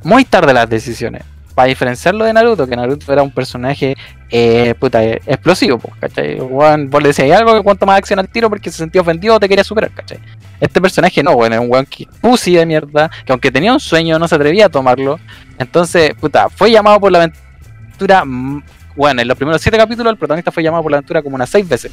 muy tarde las decisiones. Para diferenciarlo de Naruto, que Naruto era un personaje eh, puta, eh, explosivo, pues, ¿cachai? El weón, vos le decías algo que cuanto más acción al tiro porque se sentía ofendido o te quería superar, ¿cachai? Este personaje no, bueno, era un weón que pussy de mierda, que aunque tenía un sueño no se atrevía a tomarlo. Entonces, puta, fue llamado por la aventura. Bueno, en los primeros siete capítulos el protagonista fue llamado por la aventura como unas seis veces.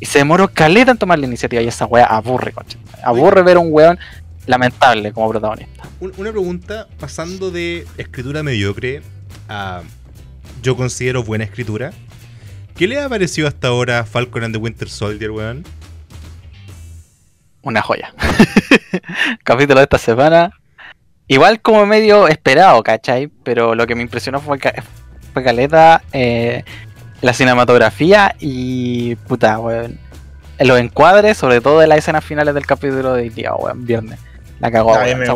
Y se demoró caleta en tomar la iniciativa y esa wea aburre, concha. Aburre ver a un weón lamentable como protagonista. Un- Una pregunta, pasando de escritura mediocre a yo considero buena escritura. ¿Qué le ha parecido hasta ahora Falcon and the Winter Soldier, weón? Una joya. Capítulo de esta semana. Igual como medio esperado, ¿cachai? Pero lo que me impresionó fue, ca- fue caleta eh, la cinematografía y puta, weón. Los encuadres, sobre todo de las escenas finales del capítulo de día, weón, viernes. La cagó, weón. me,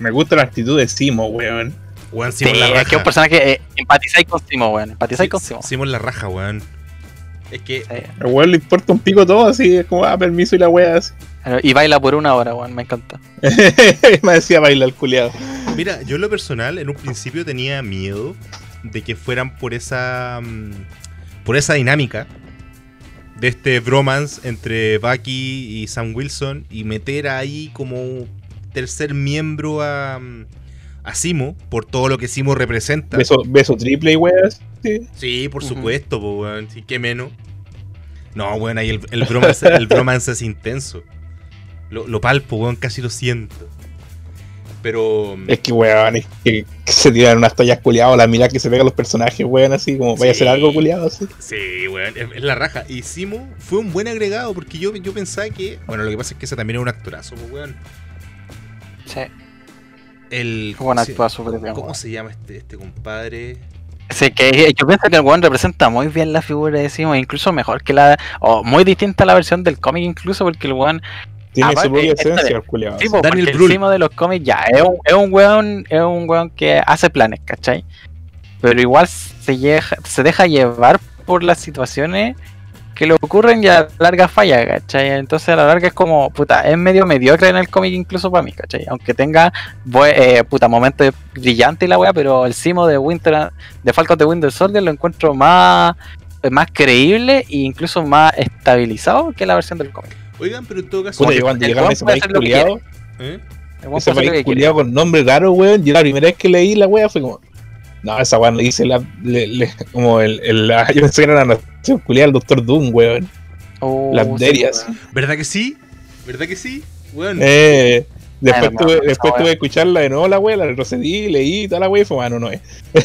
weá gusta la actitud de Simo, weón. Weón, Sí, Simon la es raja. que es un personaje eh, empatizáis con Simo, weón. Empatizáis Sí, con Simo. Simon la raja, weón. Es que Sí. Al weón le importa un pico todo, así, es como, ah, permiso y la wea así. Y baila por una hora, weón, me encanta. me decía bailar el culiado. Mira, yo en lo personal en un principio tenía miedo de que fueran por esa mm, por esa dinámica de este bromance entre Bucky y Sam Wilson y meter ahí como tercer miembro a, mm, a Simo por todo lo que Simo representa. Beso, beso triple y weas. Sí. Sí, por supuesto, po, weón. Sí, qué menos. No, weón, ahí el, el, bromance, el bromance es intenso. Lo, lo palpo, weón, casi lo siento. Pero. Es que weón, es que se tiran unas tallas culiadas, la mirada que se pegan los personajes, weón, así, como vaya a hacer algo culiado, así. Sí, weón, es, es la raja. Y Simo fue un buen agregado porque yo, yo pensaba que. Bueno, lo que pasa es que ese también es un actorazo, pues, weón. Sí, El. ¿cómo, se, cómo se llama este, este compadre? Sí, que yo pienso que el weón representa muy bien la figura de Simo, incluso mejor que la. o muy distinta a la versión del cómic, incluso porque el weón. Tiene Aparte, su propia esencia, el culiado. Sí, Daniel de los cómics ya es un, es un weón, es un weón que hace planes, ¿cachai? Pero igual se, lleja- se deja llevar por las situaciones que le ocurren y a la larga falla, ¿cachai? Entonces a la larga es como, puta, es medio mediocre en el cómic incluso para mí, ¿cachai? Aunque tenga, eh, puta, momentos brillantes y la weá, pero el Simo de Winter, de Falcon de Winter Soldier lo encuentro más, más creíble e incluso más estabilizado que la versión del cómic. Oigan, pero en todo caso. Puta, el yo cuando weón llegaron a ese país hacer lo que culiado, ¿eh? El weón ese país culiado con nombre raro, weón, yo la primera vez que leí la wea fue como, no, esa wea no dice la, le- le- como el, el- la- yo pensé que era la nación culiada del Doctor Doom, weón. Oh, Las derias. weón. ¿Verdad que sí? ¿Verdad que sí? Weón. Eh, después no, tuve, después tuve que escucharla de nuevo la wea, la retrocedí, leí y toda la wea y fue, bueno, no es.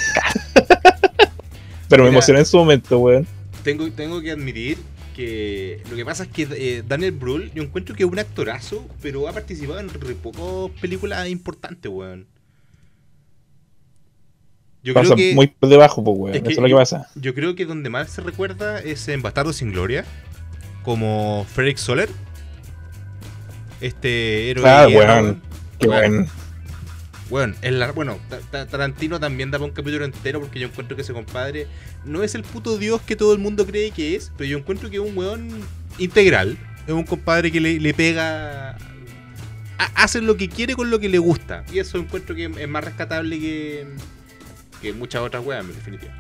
Pero me emocioné en su momento, weón. Tengo, tengo que admitir que lo que pasa es que eh, Daniel Brühl, yo encuentro que es un actorazo, pero ha participado en re pocas películas importantes, weón. Yo Pasa creo que muy por debajo, pues, weón. es que Eso es lo que pasa. yo creo que donde más se recuerda es en Bastardo sin Gloria, como Frederick Soler. Este héroe Ah, weón. weón. Qué Weón, bueno. La- bueno, Ta- Ta- Tarantino también da para un capítulo entero porque yo encuentro que ese compadre no es el puto dios que todo el mundo cree que es, pero yo encuentro que es un weón integral. Es un compadre que le, le pega. ha- hace lo que quiere con lo que le gusta. Y eso encuentro que es más rescatable que, que muchas otras weas, en definitiva.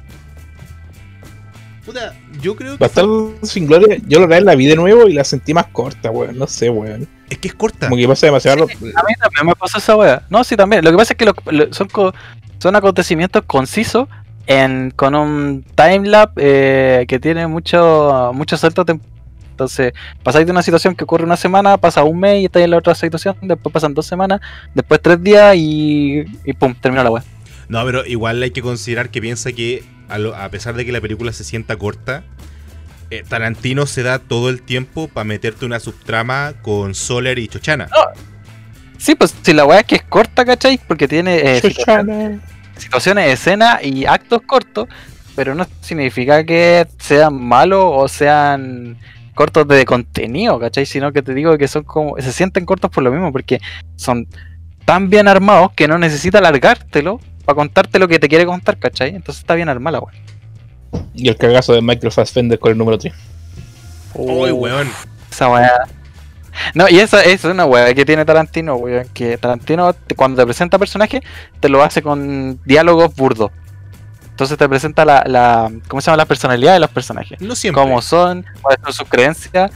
Puta, yo creo que. fue- Bastardo sin gloria, yo la la vi de nuevo y la sentí más corta, weón. No sé, weón. es que es corta. Como que pasa demasiado. A mí también me pasó esa wea. No, sí, también. Lo que pasa es que lo- lo- son, co- son acontecimientos concisos en, con un timelapse eh, que tiene mucho, mucho salto Entonces, pasáis de una situación que ocurre una semana, pasa un mes y estáis en la otra situación, después pasan dos semanas, después tres días y, y pum, terminó la wea. No, pero igual hay que considerar que piensa que, a, lo- a pesar de que la película se sienta corta, eh, Tarantino se da todo el tiempo para meterte una subtrama con Soler y Chochana. Sí, pues si la wea es que es corta, ¿cachai? Porque tiene eh, Chuchana. situaciones, escenas y actos cortos, pero no significa que sean malos o sean cortos de contenido, ¿cachai? Sino que te digo que son como, se sienten cortos por lo mismo, porque son tan bien armados que no necesita alargártelo para contarte lo que te quiere contar, ¿cachai? Entonces está bien armada, weón. Y el cagazo de Michael Fassbender con el número 3. Uy, weón. Esa weá. No, y esa, esa es una weá que tiene Tarantino, weón. Que Tarantino, te- cuando te presenta personajes, te lo hace con diálogos burdos. Entonces te presenta la, la ¿cómo se llama? La personalidad de los personajes. No siempre. Cómo son, cuáles son sus creencias.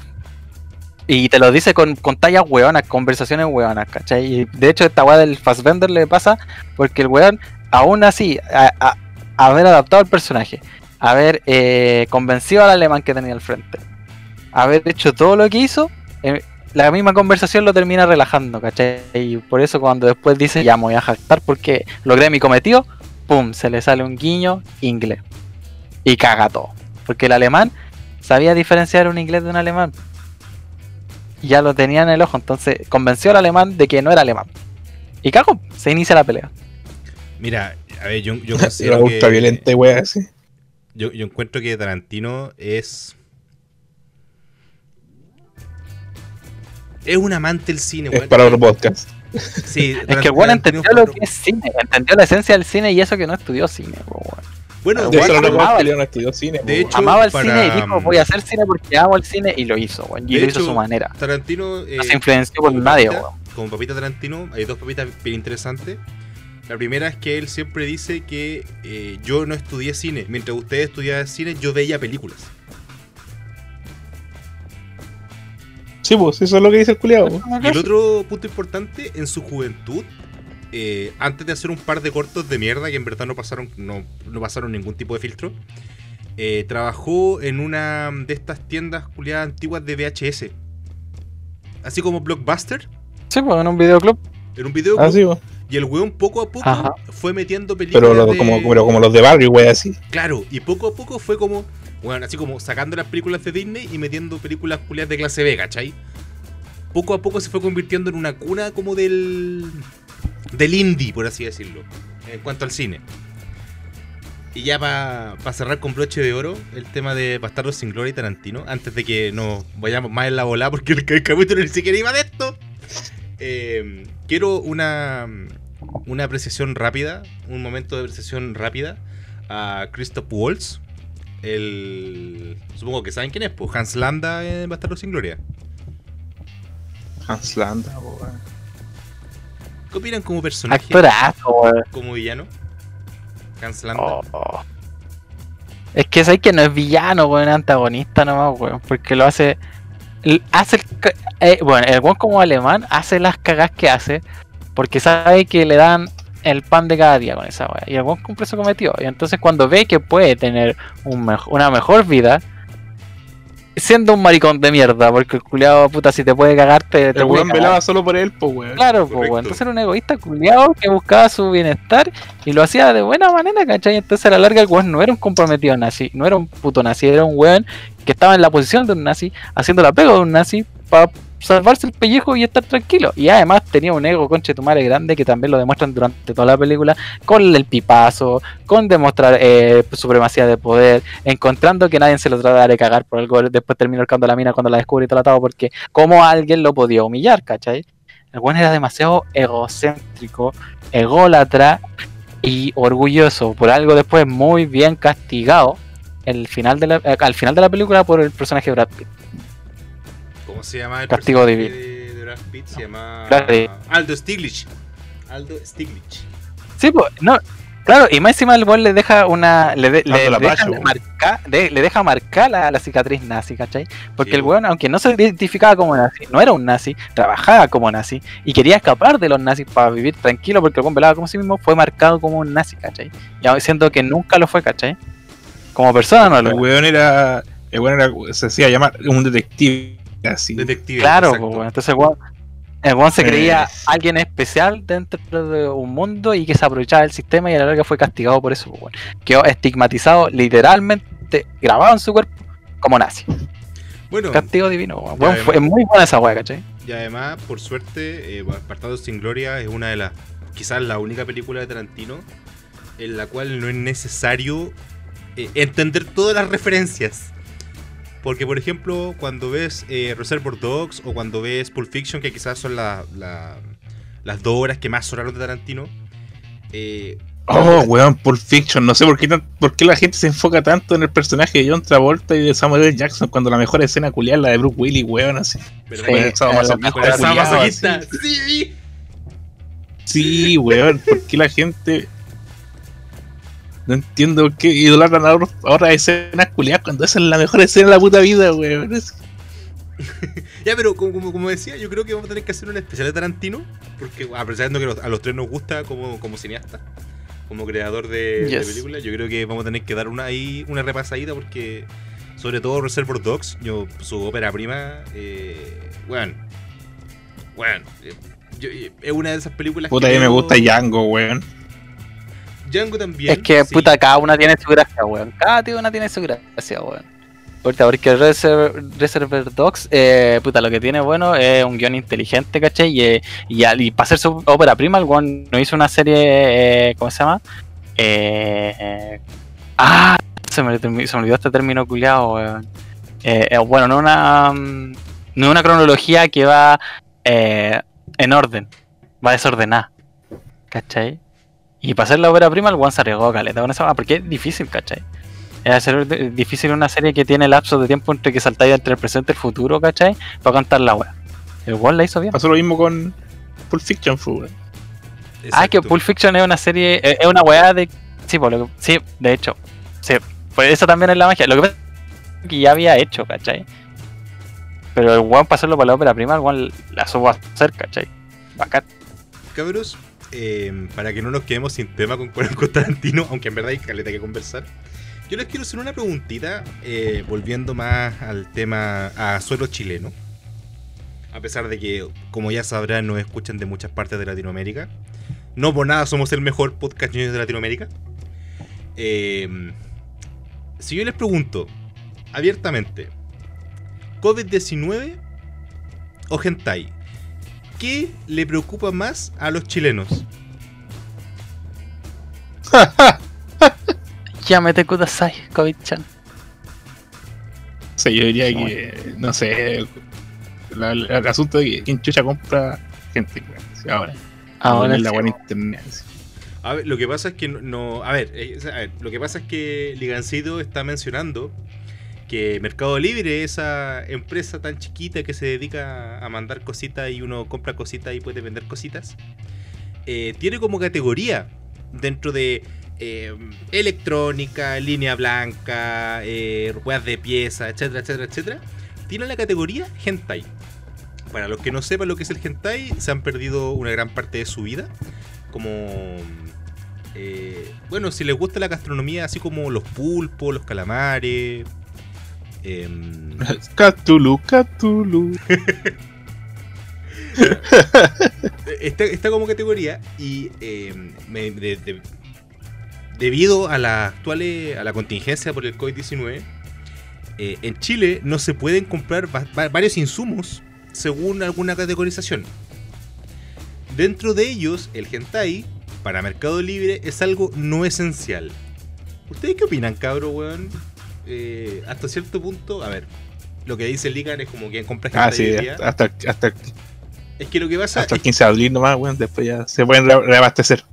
Y te lo dice con, con tallas weonas, conversaciones weonas, ¿cachai? Y de hecho esta weá del Fassbender le pasa porque el weón, aún así, a, haber adaptado al personaje, haber eh, convencido al alemán que tenía al frente, haber hecho todo lo que hizo, eh, la misma conversación lo termina relajando, ¿cachai? Y por eso cuando después dice, ya me voy a jactar porque logré mi cometido, ¡pum! Se le sale un guiño inglés. Y caga todo. Porque el alemán sabía diferenciar un inglés de un alemán. Ya lo tenía en el ojo, entonces convenció al alemán de que no era alemán. Y cagó, se inicia la pelea. Mira, a ver, yo, yo Era considero ultra que, violenta, wea, así. yo, yo encuentro que Tarantino es. Es un amante del cine, Es weón. para otro podcast. Sí, Es que el weón entendió lo que es cine, entendió la esencia del cine y eso que no estudió cine, weón. Bueno, De no amaba el- no estudió cine. de hecho, Amaba el para- cine y dijo, voy a hacer cine porque amo el cine y lo hizo, weón. Y De lo hizo a hecho, su manera. Tarantino. eh, No se influenció por nadie, weón. Como papita Tarantino, hay dos papitas bien interesantes. La primera es que él siempre dice que eh, yo no estudié cine. Mientras ustedes estudiaban cine, yo veía películas. Sí, pues eso es lo que dice el culiado. Y el otro punto importante, en su juventud, eh, antes de hacer un par de cortos de mierda que en verdad no pasaron, no, no pasaron ningún tipo de filtro, eh, trabajó en una de estas tiendas culiadas antiguas de VHS. Así como Blockbuster, Sí, pues en un videoclub. en un video. Ah, sí, po. Y el weón poco a poco Ajá. fue metiendo películas. pero, lo- de- como, pero como los de barrio, wea, así. Claro, y poco a poco fue como, bueno, así como sacando las películas de Disney y metiendo películas culiadas de clase B, ¿cachai? Poco a poco se fue convirtiendo en una cuna como del. del indie, por así decirlo, en cuanto al cine. Y ya para cerrar con broche de oro, el tema de Bastardos sin Gloria y Tarantino, antes de que nos vayamos más en la bola, porque el, el capítulo ni siquiera iba de esto. eh, quiero una, una apreciación rápida, un momento de apreciación rápida a Christoph Waltz. El. Supongo que saben quién es, pues Hans Landa en Bastardos sin Gloria. Hans Landa, wea. ¿Qué opinan como personaje? Actorazo. Como villano. Hans Landa. Oh. Es que sabes que no es villano, weón, es antagonista nomás, weón. Porque lo hace. Hace el. eh, bueno, el weón como alemán hace las cagas que hace. Porque sabe que le dan el pan de cada día con esa weá. Y el weón cumple su cometido. Y entonces cuando ve que puede tener un mejo- una mejor vida. Siendo un maricón de mierda, porque el culiado puta si te puede cagar te, te El puede weón velaba solo por él, pues, weón. Claro, pues, weón. Entonces era un egoísta culiado que buscaba su bienestar y lo hacía de buena manera, ¿cachai? Entonces a la larga el weón no era un comprometido nazi, no era un puto nazi, era un weón que estaba en la posición de un nazi, haciendo la pega de un nazi para salvarse el pellejo y estar tranquilo. Y además tenía un ego conche tu madre grande que también lo demuestran durante toda la película con el pipazo, con demostrar eh, supremacía de poder, encontrando que nadie se lo trata de cagar por algo, después terminó ahorcando la mina cuando la descubre y tratado porque como alguien lo podía humillar, ¿cachai? El weón era demasiado egocéntrico, ególatra y orgulloso. Por algo después muy bien castigado el final de la- al final de la película por el personaje de Brad Pitt. ¿Cómo se llama el Castigo divino. de, de Brad Pitt? Se llama. Aldo Stiglitz. Aldo Stiglitz. Sí, pues, no. Claro, y más encima el weón le deja una. Le, de- le, Dando la le deja de- le deja marcar la, la cicatriz nazi, ¿cachai? Porque Sí, el weón. aunque no se identificaba como nazi, no era un nazi, trabajaba como nazi y quería escapar de los nazis para vivir tranquilo porque el weón velaba como sí mismo, fue marcado como un nazi, ¿cachai? Y siento que nunca lo fue, ¿cachai? Como persona no lo El weón era. El weón era. Se hacía llamar un detective. Así. Detective. Claro, pues, entonces el weón se Eh. creía alguien especial dentro de un mundo y que se aprovechaba del sistema y a la larga fue castigado por eso. pues. Quedó estigmatizado, literalmente grabado en su cuerpo como nazi. Bueno, Castigo divino. Weón, fue- es muy buena esa weá, ¿cachai? y además, por suerte, eh, Bastardos sin Gloria es una de las. Quizás la única película de Tarantino en la cual no es necesario eh, entender todas las referencias. Porque, por ejemplo, cuando ves eh, Reservoir Dogs o cuando ves Pulp Fiction, que quizás son la- la- las dos horas que más sonaron de Tarantino, eh, Oh, weón, Pulp Fiction. No sé por qué, por qué la gente se enfoca tanto en el personaje de John Travolta y de Samuel L. Jackson cuando la mejor escena culiar es la de Bruce Willis, weón, así. ¿verdad? Sí, el. Sí, weón, ¿por qué la gente no entiendo qué idolatran ahora, ahora escenas culiadas cuando esa es la mejor escena de la puta vida, weón? Ya, pero como, como, como decía, yo creo que vamos a tener que hacer un especial de Tarantino, porque apreciando que a los tres nos gusta como, como cineasta, como creador de, películas, yo creo que vamos a tener que dar una ahí una repasadita porque sobre todo Reservoir Dogs, yo, su ópera prima, eh, bueno, bueno, eh, yo- eh, es una de esas películas Puta, a que mí me gusta Django, weón. Django también. Es que, sí. puta, cada una tiene su gracia, weón. Cada tío una tiene su gracia, weón. Ahorita, porque Reservoir, Reservoir Dogs, eh, puta, lo que tiene bueno es un guion inteligente, ¿cachai? Y, y, y para hacer su ópera prima, el weón no hizo una serie, eh, ¿cómo se llama? Eh, eh, ah, se me, se me olvidó este término culiado, weón. Eh, bueno, no una, mm, no una cronología que va en orden, va desordenada, ¿cachai? Y para hacer la ópera prima, el one se arriesgó caleta con esa porque es difícil, ¿cachai? Es hacer difícil una serie que tiene lapsos de tiempo entre que saltáis entre el presente y el futuro, ¿cachai? Para contar la weá. El one la hizo bien. Pasó lo mismo con Pulp Fiction, fu, weón. Ah, que. Pulp Fiction es una serie, es es una weá de. Sí, por lo que- sí, de hecho. Sí, pues eso también es la magia. Lo que pasa es que ya había hecho, ¿cachai? Pero el one para hacerlo para la ópera prima, el one la supo hacer, ¿cachai? Bacán. Cabros, eh, para que no nos quedemos sin tema con, con Tarantino, aunque en verdad hay caleta que conversar, yo les quiero hacer una preguntita, eh, volviendo más al tema a suelo chileno. A pesar de que, como ya sabrán, nos escuchan de muchas partes de Latinoamérica. No por nada somos el mejor podcast de Latinoamérica. Eh, si yo les pregunto abiertamente, ¿COVID-19 o hentai? ¿Qué le preocupa más a los chilenos? Llámete Kudasai, COVID-chan. O sea, yo diría que, no sé, el, la- el- el asunto de que quién chucha compra gente, Ahora, Ahora en la buena internet. A ver, lo que pasa es que no. no- a, ver, eh, a ver, lo que pasa es que Ligancito está mencionando que Mercado Libre, esa empresa tan chiquita que se dedica a mandar cositas y uno compra cositas y puede vender cositas, eh, tiene como categoría dentro de eh, electrónica, línea blanca, eh, ruedas de pieza, etcétera, etcétera, etcétera. Tiene la categoría hentai. Para los que no sepan lo que es el hentai, se han perdido una gran parte de su vida. Como. eh, bueno, si les gusta la gastronomía, así como los pulpos, los calamares. Em, Cthulhu, Cthulhu. está, está como categoría y em, me- de- de- debido a la actual a la contingencia por el COVID-19 eh, en Chile no se pueden comprar va- va- varios insumos según alguna categorización dentro de ellos el hentai para Mercado Libre es algo no esencial ¿ustedes qué opinan cabro weón? Eh, hasta cierto punto a ver lo que dice Ligan es como quien compra hentai Ah, sí, hasta, hasta, hasta, es que lo que pasa hasta el 15 de abril nomás, weón. Después ya se pueden re- reabastecer.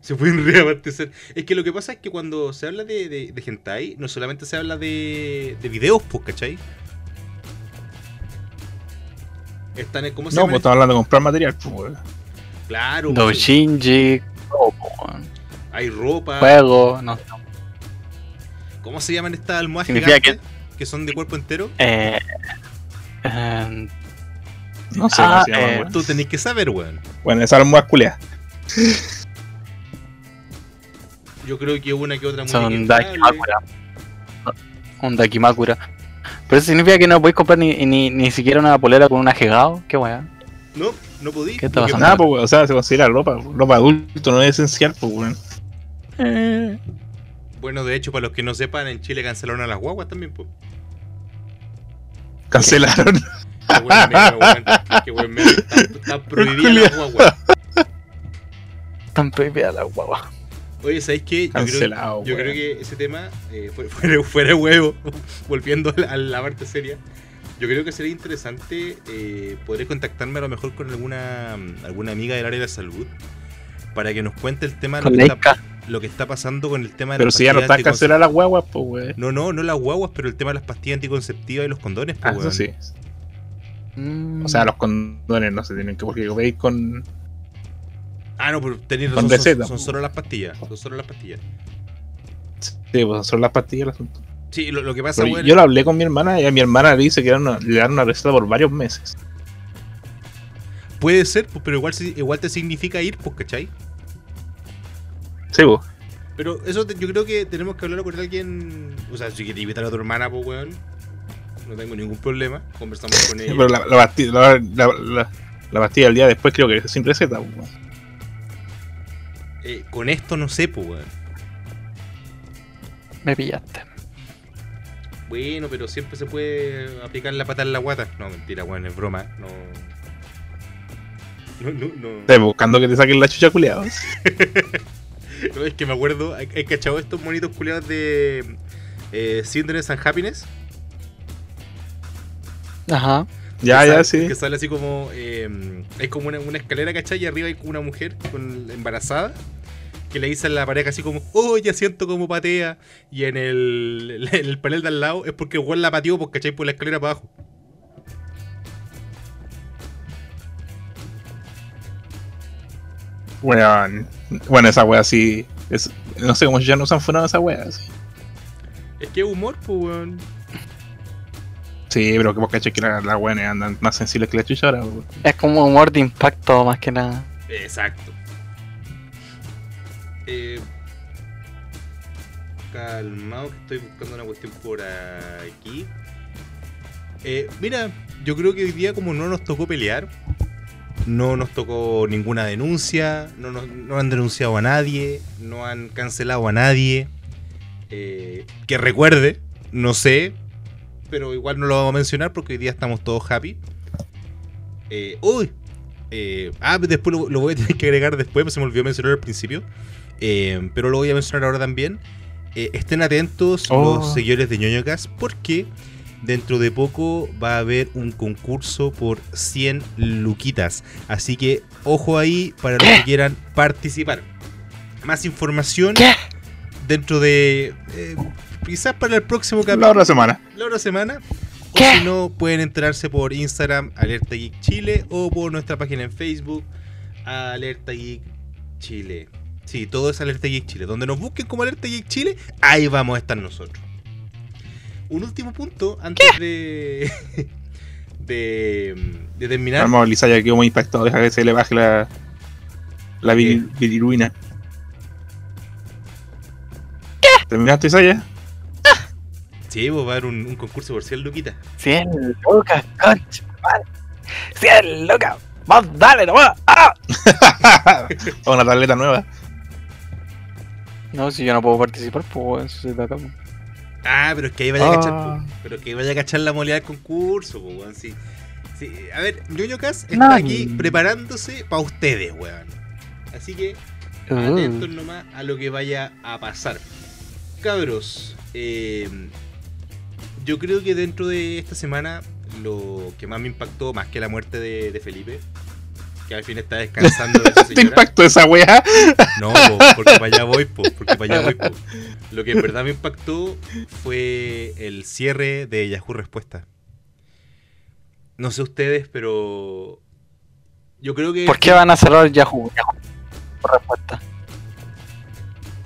Se pueden reabastecer. Es que lo que pasa es que cuando se habla de, de, de hentai, no solamente se habla de, de videos, pues, ¿cachai? Están, ¿cómo se No, pues estamos hablando de comprar material, pues. Claro, pues, Doshinji, todo, po, weón. hay ropa. juego, no. ¿Cómo se llaman estas almohadas Significa gigantes que... son de cuerpo entero? Eh, eh, No sé Ah, cómo se llama, eh, weón. Tú tenés que saber, weón. Bueno, esa almohada culiada. Yo creo que una que otra muy son. Dakimakura. Un Dakimakura. Pero eso significa que no podéis comprar ni, ni, ni siquiera una polera con un ajegado. Qué weá. No, no podí. ¿Qué está que pasando? Nada, pues, weón. O sea, se considera ropa. Ropa adulto no es esencial, pues, weón. Bueno, de hecho, para los que no sepan, en Chile cancelaron a las guaguas también, pues. Cancelaron. Qué buen meme, weón. Qué buen meme. Está, está prohibida la guagua. Tan prohibida la guagua. Oye, ¿sabéis qué? Yo creo, yo que ese tema, eh, fuera, fuera, huevo, volviendo a la, a la parte seria, yo creo que sería interesante eh, poder contactarme a lo mejor con alguna, alguna amiga del área de la salud para que nos cuente el tema de lo que, está. Lo que está pasando con el tema de Pero las si ya no pastillas está anticonce- cancelada las guaguas, pues, weón. No, no, no las guaguas, pero el tema de las pastillas anticonceptivas y los condones, pues, Ah, eso sí. Mm. O sea, los condones no se tienen que porque veis con. Ah, no, pero tenéis razón, son, son solo las pastillas, son solo las pastillas. Sí, pues son las pastillas el asunto. Sí, lo, lo que pasa, weón, yo lo hablé con mi hermana y a mi hermana le dice que una, le dan una receta por varios meses. puede ser, pues, pero igual, igual te significa ir, pues, ¿cachai? Sí. Pero eso te- yo creo que tenemos que hablarlo con alguien. O sea, si quieres invitar a tu hermana, pues, weón. No tengo ningún problema. Conversamos con ella. Pero la, la pastilla, la, la, la- la pastilla del día después creo que es sin receta, pues. weón. Eh, con esto no sé, pues, weón. Me pillaste. Bueno, pero siempre se puede aplicar la pata en la guata. No, mentira, weón, es broma. No. No, no, no. Estás buscando que te saquen la chucha culiados. No, es que me acuerdo. ¿Hay, hay cachado estos monitos culiados de. Eh, and Happiness? Ajá. Ya, ya, sí. Que sale así como. eh, hay como una, una escalera, ¿cachai? Y arriba hay como una mujer con, embarazada. Que le dice a la pareja así como, oh, ya siento como patea. Y en el, en el panel de al lado es porque weón la pateó, pues, ¿cachai? Por la escalera para abajo. Weón. Bueno, esa wea sí. Es, no sé cómo ya no se han funado esa wea. Sí, Es que es humor, pues, weón. Sí, pero que vos cachai que la- las weones andan más sensibles que la chucha ahora, weón. Es como humor de impacto más que nada. Exacto. Eh, calmado, que estoy buscando una cuestión por aquí. Eh, mira, yo creo que hoy día como no nos tocó pelear, no nos tocó ninguna denuncia, no, nos- no han denunciado a nadie, no han cancelado a nadie. eh, que recuerde, no sé, pero igual no lo vamos a mencionar porque hoy día estamos todos happy. Eh, uy, eh, ah, después lo, lo voy a tener que agregar después, pues se me olvidó mencionar al principio. Eh, pero lo voy a mencionar ahora también. Eh, estén atentos Oh. los seguidores de ñoñocas porque dentro de poco va a haber un concurso por 100 luquitas. Así que ojo ahí para los que quieran participar. Más información ¿Qué? dentro de... eh, quizás para el próximo La capítulo otra semana. la otra semana. O ¿Qué? si no, pueden enterarse por Instagram, Alerta Geek Chile, o por nuestra página en Facebook, Alerta Geek Chile. Sí, todo es Alerta Geek Chile. Donde nos busquen como Alerta Geek Chile, ahí vamos a estar nosotros. Un último punto antes de. de. de terminar. Vamos, Lisa ya quedó muy impactado. Deja que se le baje la. La vir- viriruina. ¿Qué? ¿Terminaste, Isaya? Sí, pues va a haber un, un concurso por 100 luquitas. 100 lucas, concha. madre. 100 lucas. Vos dale nomás. ¡Ah! o una tableta nueva. No, si yo no puedo participar, pues eso se trata. Pues. Ah, pero es que ahí vaya a cachar. Ah. Pero que vaya a cachar la modalidad del concurso, po, weón. Sí. Sí, A ver, Ñoño Cas está aquí preparándose para ustedes, weón. Así que atentos Uh, nomás a lo que vaya a pasar. Cabros, eh, yo creo que dentro de esta semana lo que más me impactó, más que la muerte de, de Felipe, que al fin está descansando de ¿Te impactó esa wea? No, po, porque para allá voy, po, porque para allá voy. po. Lo que en verdad me impactó fue el cierre de Yahoo Respuesta. No sé ustedes, pero yo creo que ¿Por qué van a cerrar Yahoo? Yahoo. Por respuesta.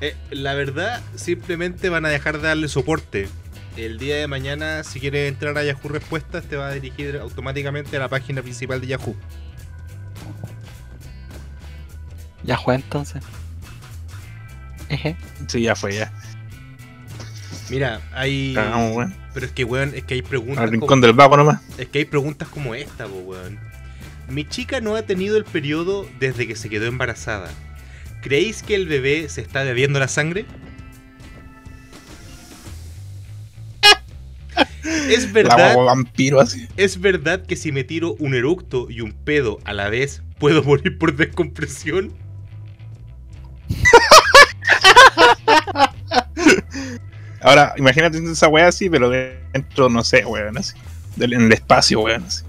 eh, la verdad simplemente van a dejar de darle soporte. El día de mañana, si quieres entrar a Yahoo Respuestas, te va a dirigir automáticamente a la página principal de Yahoo. Yahoo entonces. Eje. Sí, ya fue, ya. Mira, hay. Cagamos, weón. Pero es que, weón, es que hay preguntas. Al como- rincón del vago nomás. Es que hay preguntas como esta, po, weón. Mi chica no ha tenido el periodo desde que se quedó embarazada. ¿Creéis que el bebé se está bebiendo la sangre? ¿Es La verdad, guagua vampiro así. ¿Es verdad que si me tiro un eructo y un pedo a la vez, puedo morir por descompresión? Ahora, imagínate esa weá así, pero dentro, no sé, weón, así. En el espacio, weón, así.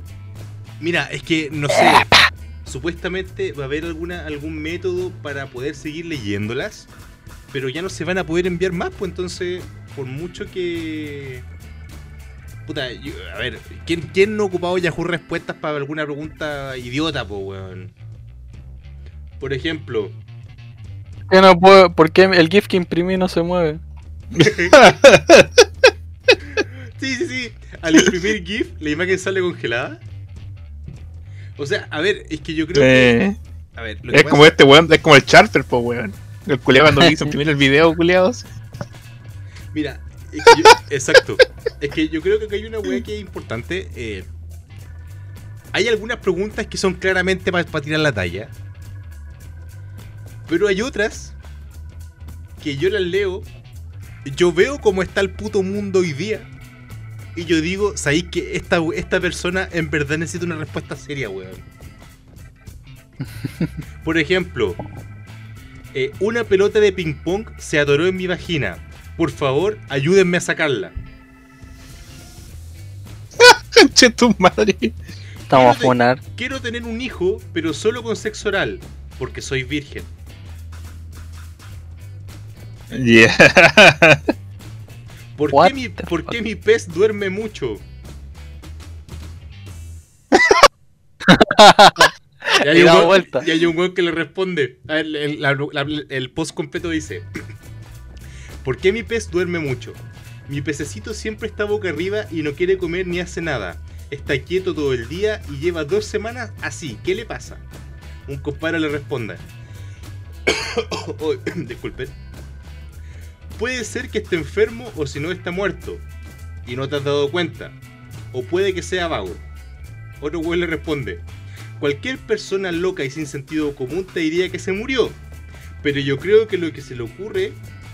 Mira, es que no sé. Supuestamente va a haber alguna, algún método para poder seguir leyéndolas. Pero ya no se van a poder enviar más, pues entonces, por mucho que. Puta, a ver, ¿quién, ¿quién no ha ocupado Yahoo Respuestas para alguna pregunta idiota, po, weón? Por ejemplo, ¿Qué no puedo- ¿Por qué el GIF que imprimí no se mueve? Sí, sí, sí. Al imprimir GIF, la imagen sale congelada. O sea, a ver, es que yo creo que. A ver, lo que es pasa- como este weón, es como el charter, po, weón. El culiado cuando quiso imprimir el video, culiados. Mira, es que yo- exacto. Es que yo creo que acá hay una weá que es importante. eh, hay algunas preguntas que son claramente para tirar la talla. Pero hay otras que yo las leo. Yo veo cómo está el puto mundo hoy día. Y yo digo, sabéis que esta, esta persona en verdad necesita una respuesta seria, weón. Por ejemplo, eh, una pelota de ping pong se atoró en mi vagina. Por favor, ayúdenme a sacarla. Conche tu madre. Estamos a Fíjate. funar. Quiero tener un hijo, pero solo con sexo oral, porque soy virgen. Yeah. ¿Por, What qué mi, por qué mi pez duerme mucho? Y hay, un da weón- vuelta. y hay un weón que le responde. A ver, el, la- la- el post completo dice: ¿Por qué mi pez duerme mucho? Mi pececito siempre está boca arriba y no quiere comer ni hace nada. Está quieto todo el día y lleva dos semanas así. ¿Qué le pasa? Un compadre le responde: Oh, Disculpen. Puede ser que esté enfermo o si no está muerto y no te has dado cuenta. O puede que sea vago. Otro güey le responde: Cualquier persona loca y sin sentido común te diría que se murió. Pero yo creo que lo que se le ocurre,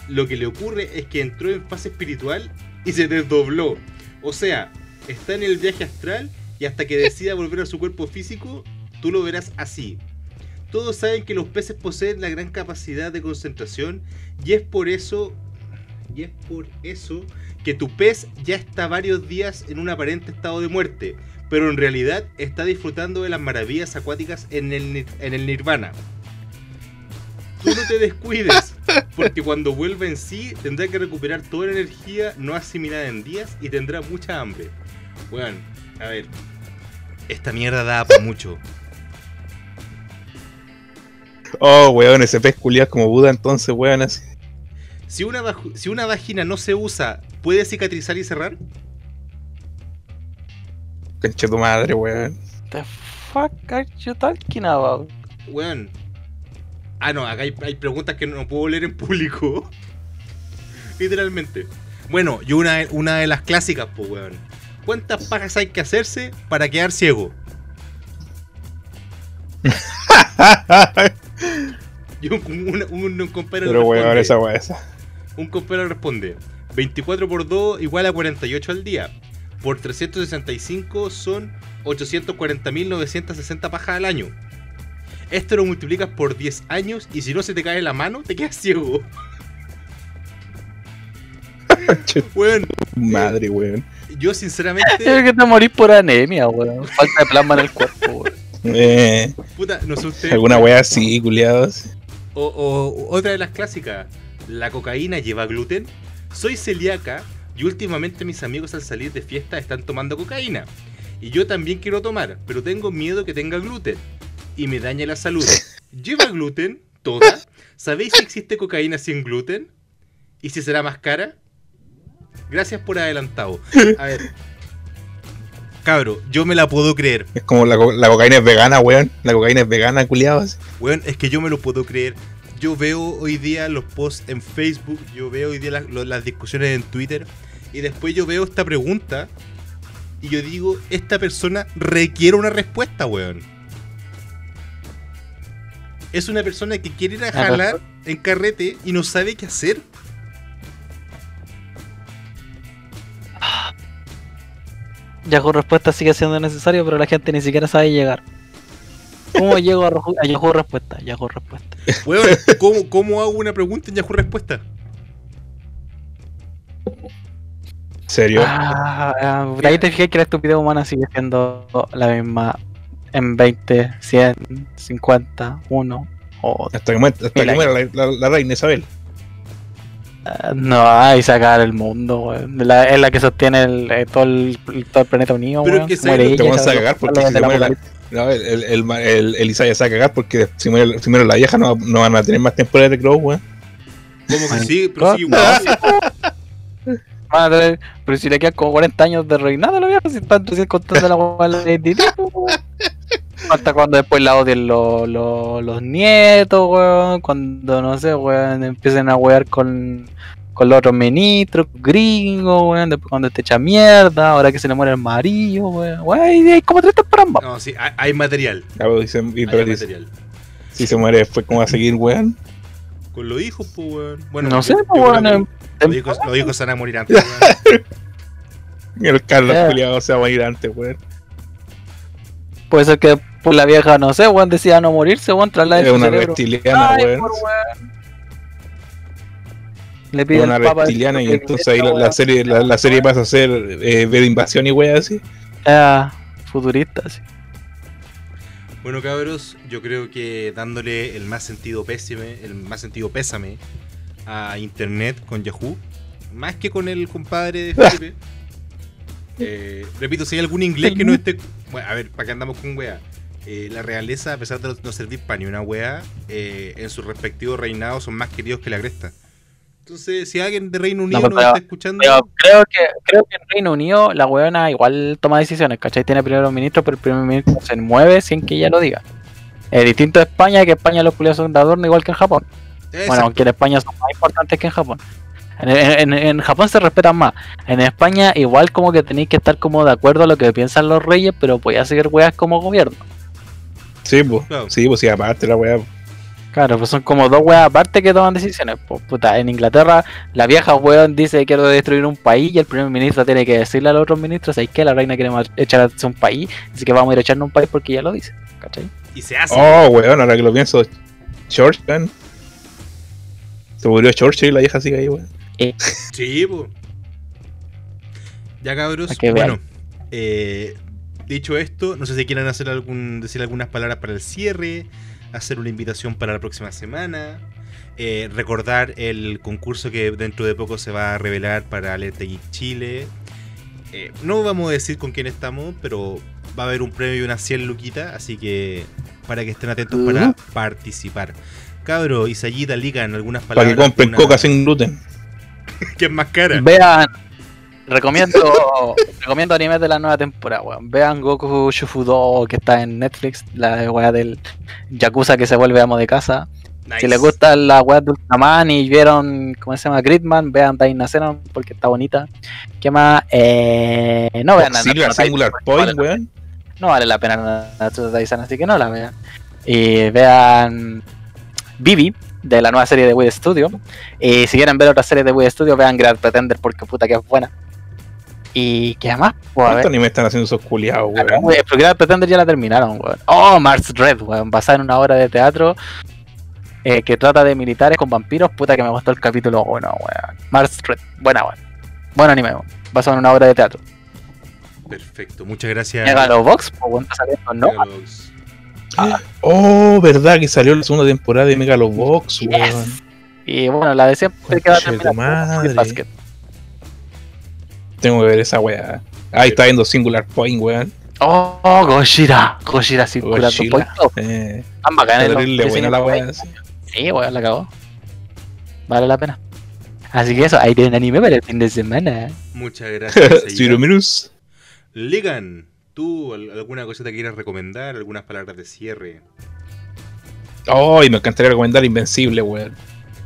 lo que le ocurre es que entró en fase espiritual y se desdobló. O sea, está en el viaje astral y hasta que decida volver a su cuerpo físico, tú lo verás así. Todos saben que los peces poseen la gran capacidad de concentración y es por eso y es por eso que tu pez ya está varios días en un aparente estado de muerte, pero en realidad está disfrutando de las maravillas acuáticas en el, en el nirvana. Tú no te descuides, porque cuando vuelva en sí tendrá que recuperar toda la energía no asimilada en días y tendrá mucha hambre. Bueno, a ver, esta mierda da para mucho. Oh, weón, ese pez culiado como Buda, entonces, weón, así. Si una, si una vagina no se usa, ¿puede cicatrizar y cerrar? Conche tu madre, weón. The fuck are you talking about? Weón. Ah, no, acá hay, hay preguntas que no puedo leer en público. Literalmente. Bueno, y una, una de las clásicas, pues, weón. ¿Cuántas pajas hay que hacerse para quedar ciego? Y un, un, un- un compadre Pero, weón, esa weón, esa. Un compadre responde, 24 por 2 igual a 48 al día. Por 365 son 840.960 pajas al año. Esto lo multiplicas por 10 años y si no se te cae la mano, te quedas ciego. Weón, madre, weón. yo Es sinceramente, que te morís por anemia, weón. Falta de plasma en el cuerpo, weón. Eh, puta, no sé ustedes. alguna wea así, culiados. O, o- otra de las clásicas, ¿la cocaína lleva gluten? Soy celíaca y últimamente mis amigos al salir de fiesta están tomando cocaína. Y yo también quiero tomar, pero tengo miedo que tenga gluten y me dañe la salud. ¿Lleva gluten? ¿Toda? ¿Sabéis si existe cocaína sin gluten? ¿Y si será más cara? Gracias por adelantado. A ver. Cabro, yo me la puedo creer. Es como la, co- la cocaína es vegana, weón. La cocaína es vegana, culiados. Weón, es que yo me lo puedo creer. Yo veo hoy día los posts en Facebook, yo veo hoy día las, discusiones en Twitter, y después yo veo esta pregunta, y yo digo, esta persona requiere una respuesta, weón. Es una persona que quiere ir a jalar en carrete y no sabe qué hacer. Yahoo Respuesta sigue siendo necesario, pero la gente ni siquiera sabe llegar. ¿Cómo llego a, a Yahoo Respuesta? Yahoo Respuesta. Weón, ¿cómo, cómo hago una pregunta en Yahoo Respuesta? ¿Serio? Ah, ah, ahí te fijé que la estupidez humana sigue siendo la misma en 20, 100, 50, 1 o... hasta que muera, hasta que muera la, la- la reina Isabel. Ah, No, hay sacar el mundo, weón. La- es la que sostiene el, eh, todo, el, todo el planeta unido, Pero es que Se te a cagar porque si muere la. No, el, el, el, ma- el, el Isaiah se va a cagar porque si muere, si muere la vieja no, no van a tener más temporada de Crow, weón. ¿Cómo que sí? Pero sí, igual. Van a tener- pero si le quedan como 40 años de reinado a la vieja, si están recién contando la de la identidad, weón. Hasta cuando después la odien los, los, los nietos, weón. Cuando, no sé, weón, empiecen a wear con, con los otros ministros, gringos, weón. Después cuando te echa mierda, ahora que se le muere el marido, weón. Weón, y hay como tres más. No, sí, hay, hay material. Ya, pues, dicen- y- Hay material. si se muere después, ¿cómo va a seguir, weón? Con los hijos, pues, weón. Bueno, no yo- sé, yo pues, weón. que Los hijos, los hijos se van a morir antes, weón. El Carlos Ya. Juliado se va a ir antes, weón. Puede ser que por la vieja, no sé, weón, decida no morirse, weón, traslade Es su una cerebro. reptiliana, Ay, weón. Le pide una al Papa reptiliana y entonces ahí la, serie la, la serie pasa a ser eh, ver invasión y weón así. Ah, futurista, sí. Bueno, cabros, yo creo que dándole el más sentido pésime, el más sentido pésame a internet con Yahoo, más que con el compadre de Felipe. eh, repito, si hay algún inglés que no esté. Bueno, a ver, ¿para qué andamos con wea? Eh, la realeza, a pesar de no servir para ni una wea, eh, en sus respectivos reinados son más queridos que la cresta. Entonces, si alguien de Reino Unido pero- nos está escuchando, Pero creo que, creo que en Reino Unido la weona igual toma decisiones, ¿cachai? Tiene primer ministro, pero el primer ministro se mueve sin que ella lo diga. Es distinto a España, que España los culiados son de adorno igual que en Japón. Exacto. Bueno, aunque en España son más importantes que en Japón. En, en- en Japón se respetan más. En España igual como que tenéis que estar como de acuerdo a lo que piensan los reyes, pero podía seguir weas como gobierno. Sí, pues. Claro. Sí, pues sí, aparte la weá. Claro, pues son como dos weas aparte que toman decisiones. Pues, puta, en Inglaterra la vieja weón dice quiero destruir un país y el primer ministro tiene que decirle a los otros ministros, ¿sabes que La reina quiere echar a un país, así que vamos a ir a echarnos un país porque ella lo dice. ¿Cachai? y se hace. Oh, weón, ahora que lo pienso, Churchill. Se murió Churchill y la vieja sigue ahí, weón. Sí, po. Ya cabros, que bueno, eh, dicho esto, no sé si quieren hacer algún, decir algunas palabras para el cierre, hacer una invitación para la próxima semana, eh, recordar el concurso que dentro de poco se va a revelar para Alerta Geek Chile. Eh, no vamos a decir con quién estamos, pero va a haber un premio y una 100 luquita, así que para que estén atentos para participar. Cabro, Isayita, Ligan, algunas Para palabras. que compren una- coca sin gluten. que es más cara. Vean, recomiendo recomiendo animes de la nueva temporada, weón. Vean Goku Shufudo que está en Netflix, la weá del Yakuza que se vuelve amo de casa. Nice. Si les gusta la weá de Ultraman y vieron, ¿cómo se llama? Gridman, vean Daina Xenon porque está bonita. ¿Qué más? Eh, no vean nada. Singular, point, weón. No vale la pena Natsuko Taizan, así que no la vean. Y vean Bibi, de la nueva serie de Wii Studio. Y si quieren ver otra serie de Wii Studio, vean Grand Pretender, porque puta que es buena. Y qué más, pues ¿Cuántos animes están haciendo esos culiados, Ah, weón? Pero Grand Pretender ya la terminaron, weón. Oh, Mars Red, weón, basada en una obra de teatro eh, que trata de militares con vampiros. Puta que me gustó el capítulo 1, weón. Mars Red, buena, weón. Buen anime, weón. Basado en una obra de teatro. Perfecto, muchas gracias. Megalobox, pues weón, está saliendo, ¿no? Megalobox. Oh, verdad que salió la segunda temporada de Megalobox, Yes. weón. Y bueno, la de siempre que va a terminar. Tengo que ver esa weá. Ahí está viendo Singular Point, weón. Oh, Gojira. Gojira. Gojira. Poquito. Eh, Tan terrible buena la weá. sí. Weón, la acabó. Vale la pena. Así que eso, ahí tienen anime para el fin de semana. Muchas gracias. Minutes. Ligan, ¿tú al- alguna cosita que quieras recomendar? ¿Algunas palabras de cierre? Oh, y me encantaría recomendar Invencible, weón.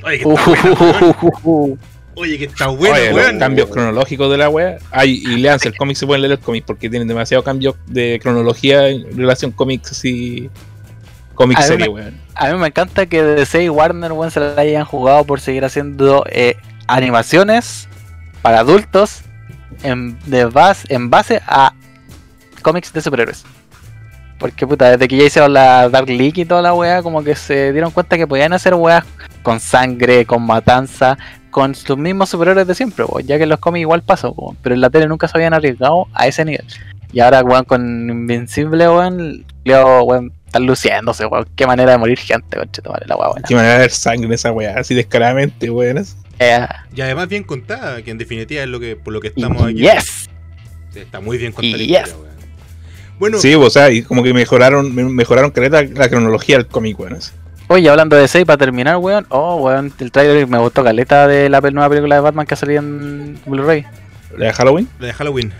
Oye, que Uh, uh, uh, uh. Oye, que está buena, Oye, weón. los cambios cronológicos de la weá. Ay, y leanse el cómic, se pueden leer el cómic porque tienen demasiado cambio de cronología en relación cómics y cómic serie, me- weón. A mí me encanta que DC y Warner weón, se la hayan jugado por seguir haciendo eh, animaciones para adultos en, de base, en base a cómics de superhéroes. Porque puta, desde que ya hicieron la Dark League y toda la weá, como que se dieron cuenta que podían hacer weas con sangre, con matanza, con sus mismos superhéroes de siempre, ya que en los cómics igual pasa, weón, pero en la tele nunca se habían arriesgado a ese nivel. Y ahora, weón, con Invincible, weón, Leo, weón, están luciéndose, weón. Qué manera de morir gente, la weón. Que me va a ver sangre en esa weá, así descaradamente, weón. Eh, Y además bien contada, que en definitiva es lo que por lo que estamos aquí. yes. Está muy bien contada la Yes. Bueno, Sí, o sea, y como que mejoraron, me- mejoraron caleta la cronología del cómic, weón. así. Oye, hablando de 6, para terminar, weón. Oh, weón, el trailer me gustó caleta de la nueva película de Batman que salía en Blu-ray. ¿La de Halloween? la de Halloween.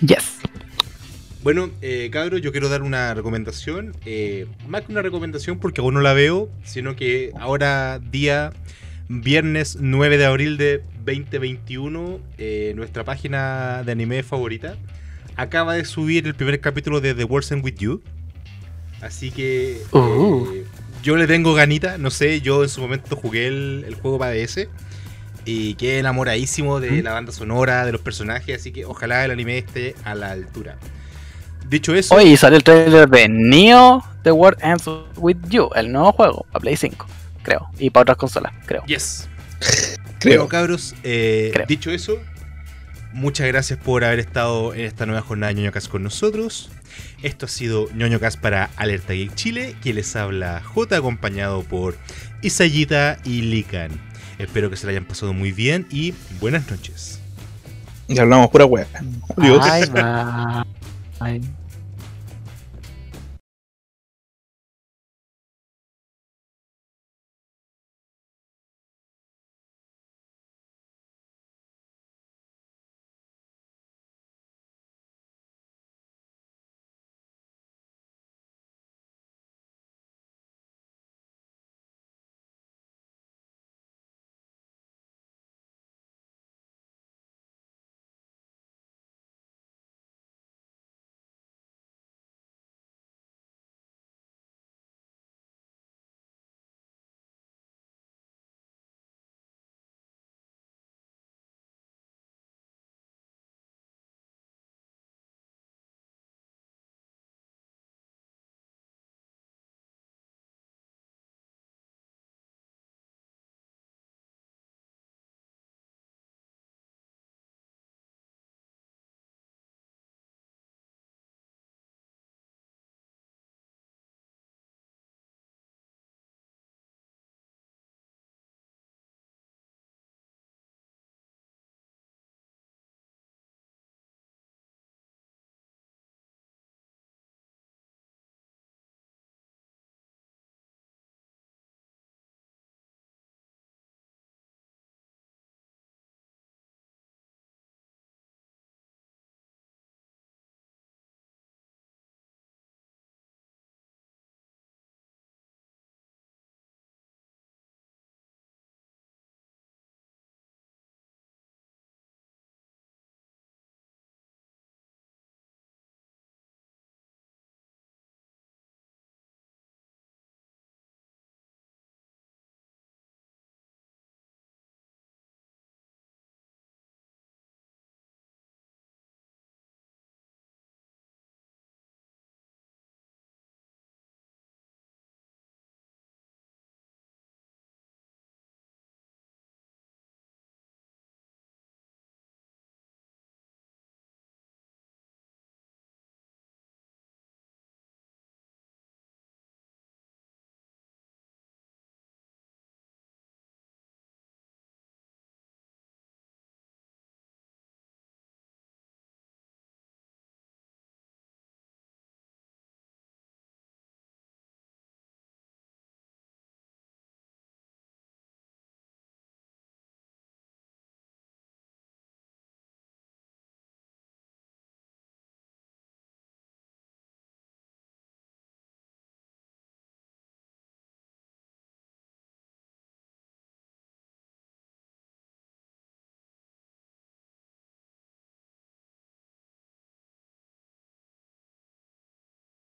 Yes. Bueno, eh, cabros, yo quiero dar una recomendación. eh, más que una recomendación porque aún no la veo, sino que ahora, día viernes 9 de abril de 2021, eh, nuestra página de anime favorita acaba de subir el primer capítulo de The World's End With You. Así que eh, Uh. yo le tengo ganita, no sé, yo en su momento jugué el, el juego para DS y quedé enamoradísimo de ¿Mm? la banda sonora, de los personajes, así que ojalá el anime esté a la altura. Dicho eso, Oye, y salió el trailer de Neo The World Ends With You, el nuevo juego, para Play 5, creo. Y para otras consolas, creo. yes. Creo. Bueno, cabros, eh, Creo. dicho eso, muchas gracias por haber estado en esta nueva jornada de ñoñocas con nosotros. Esto ha sido ñoñocas para Alerta Geek Chile, que les habla J acompañado por Isayita y Likan. Espero que se la hayan pasado muy bien y buenas noches. Ya hablamos pura weá. Adiós. Bye, bye. Bye.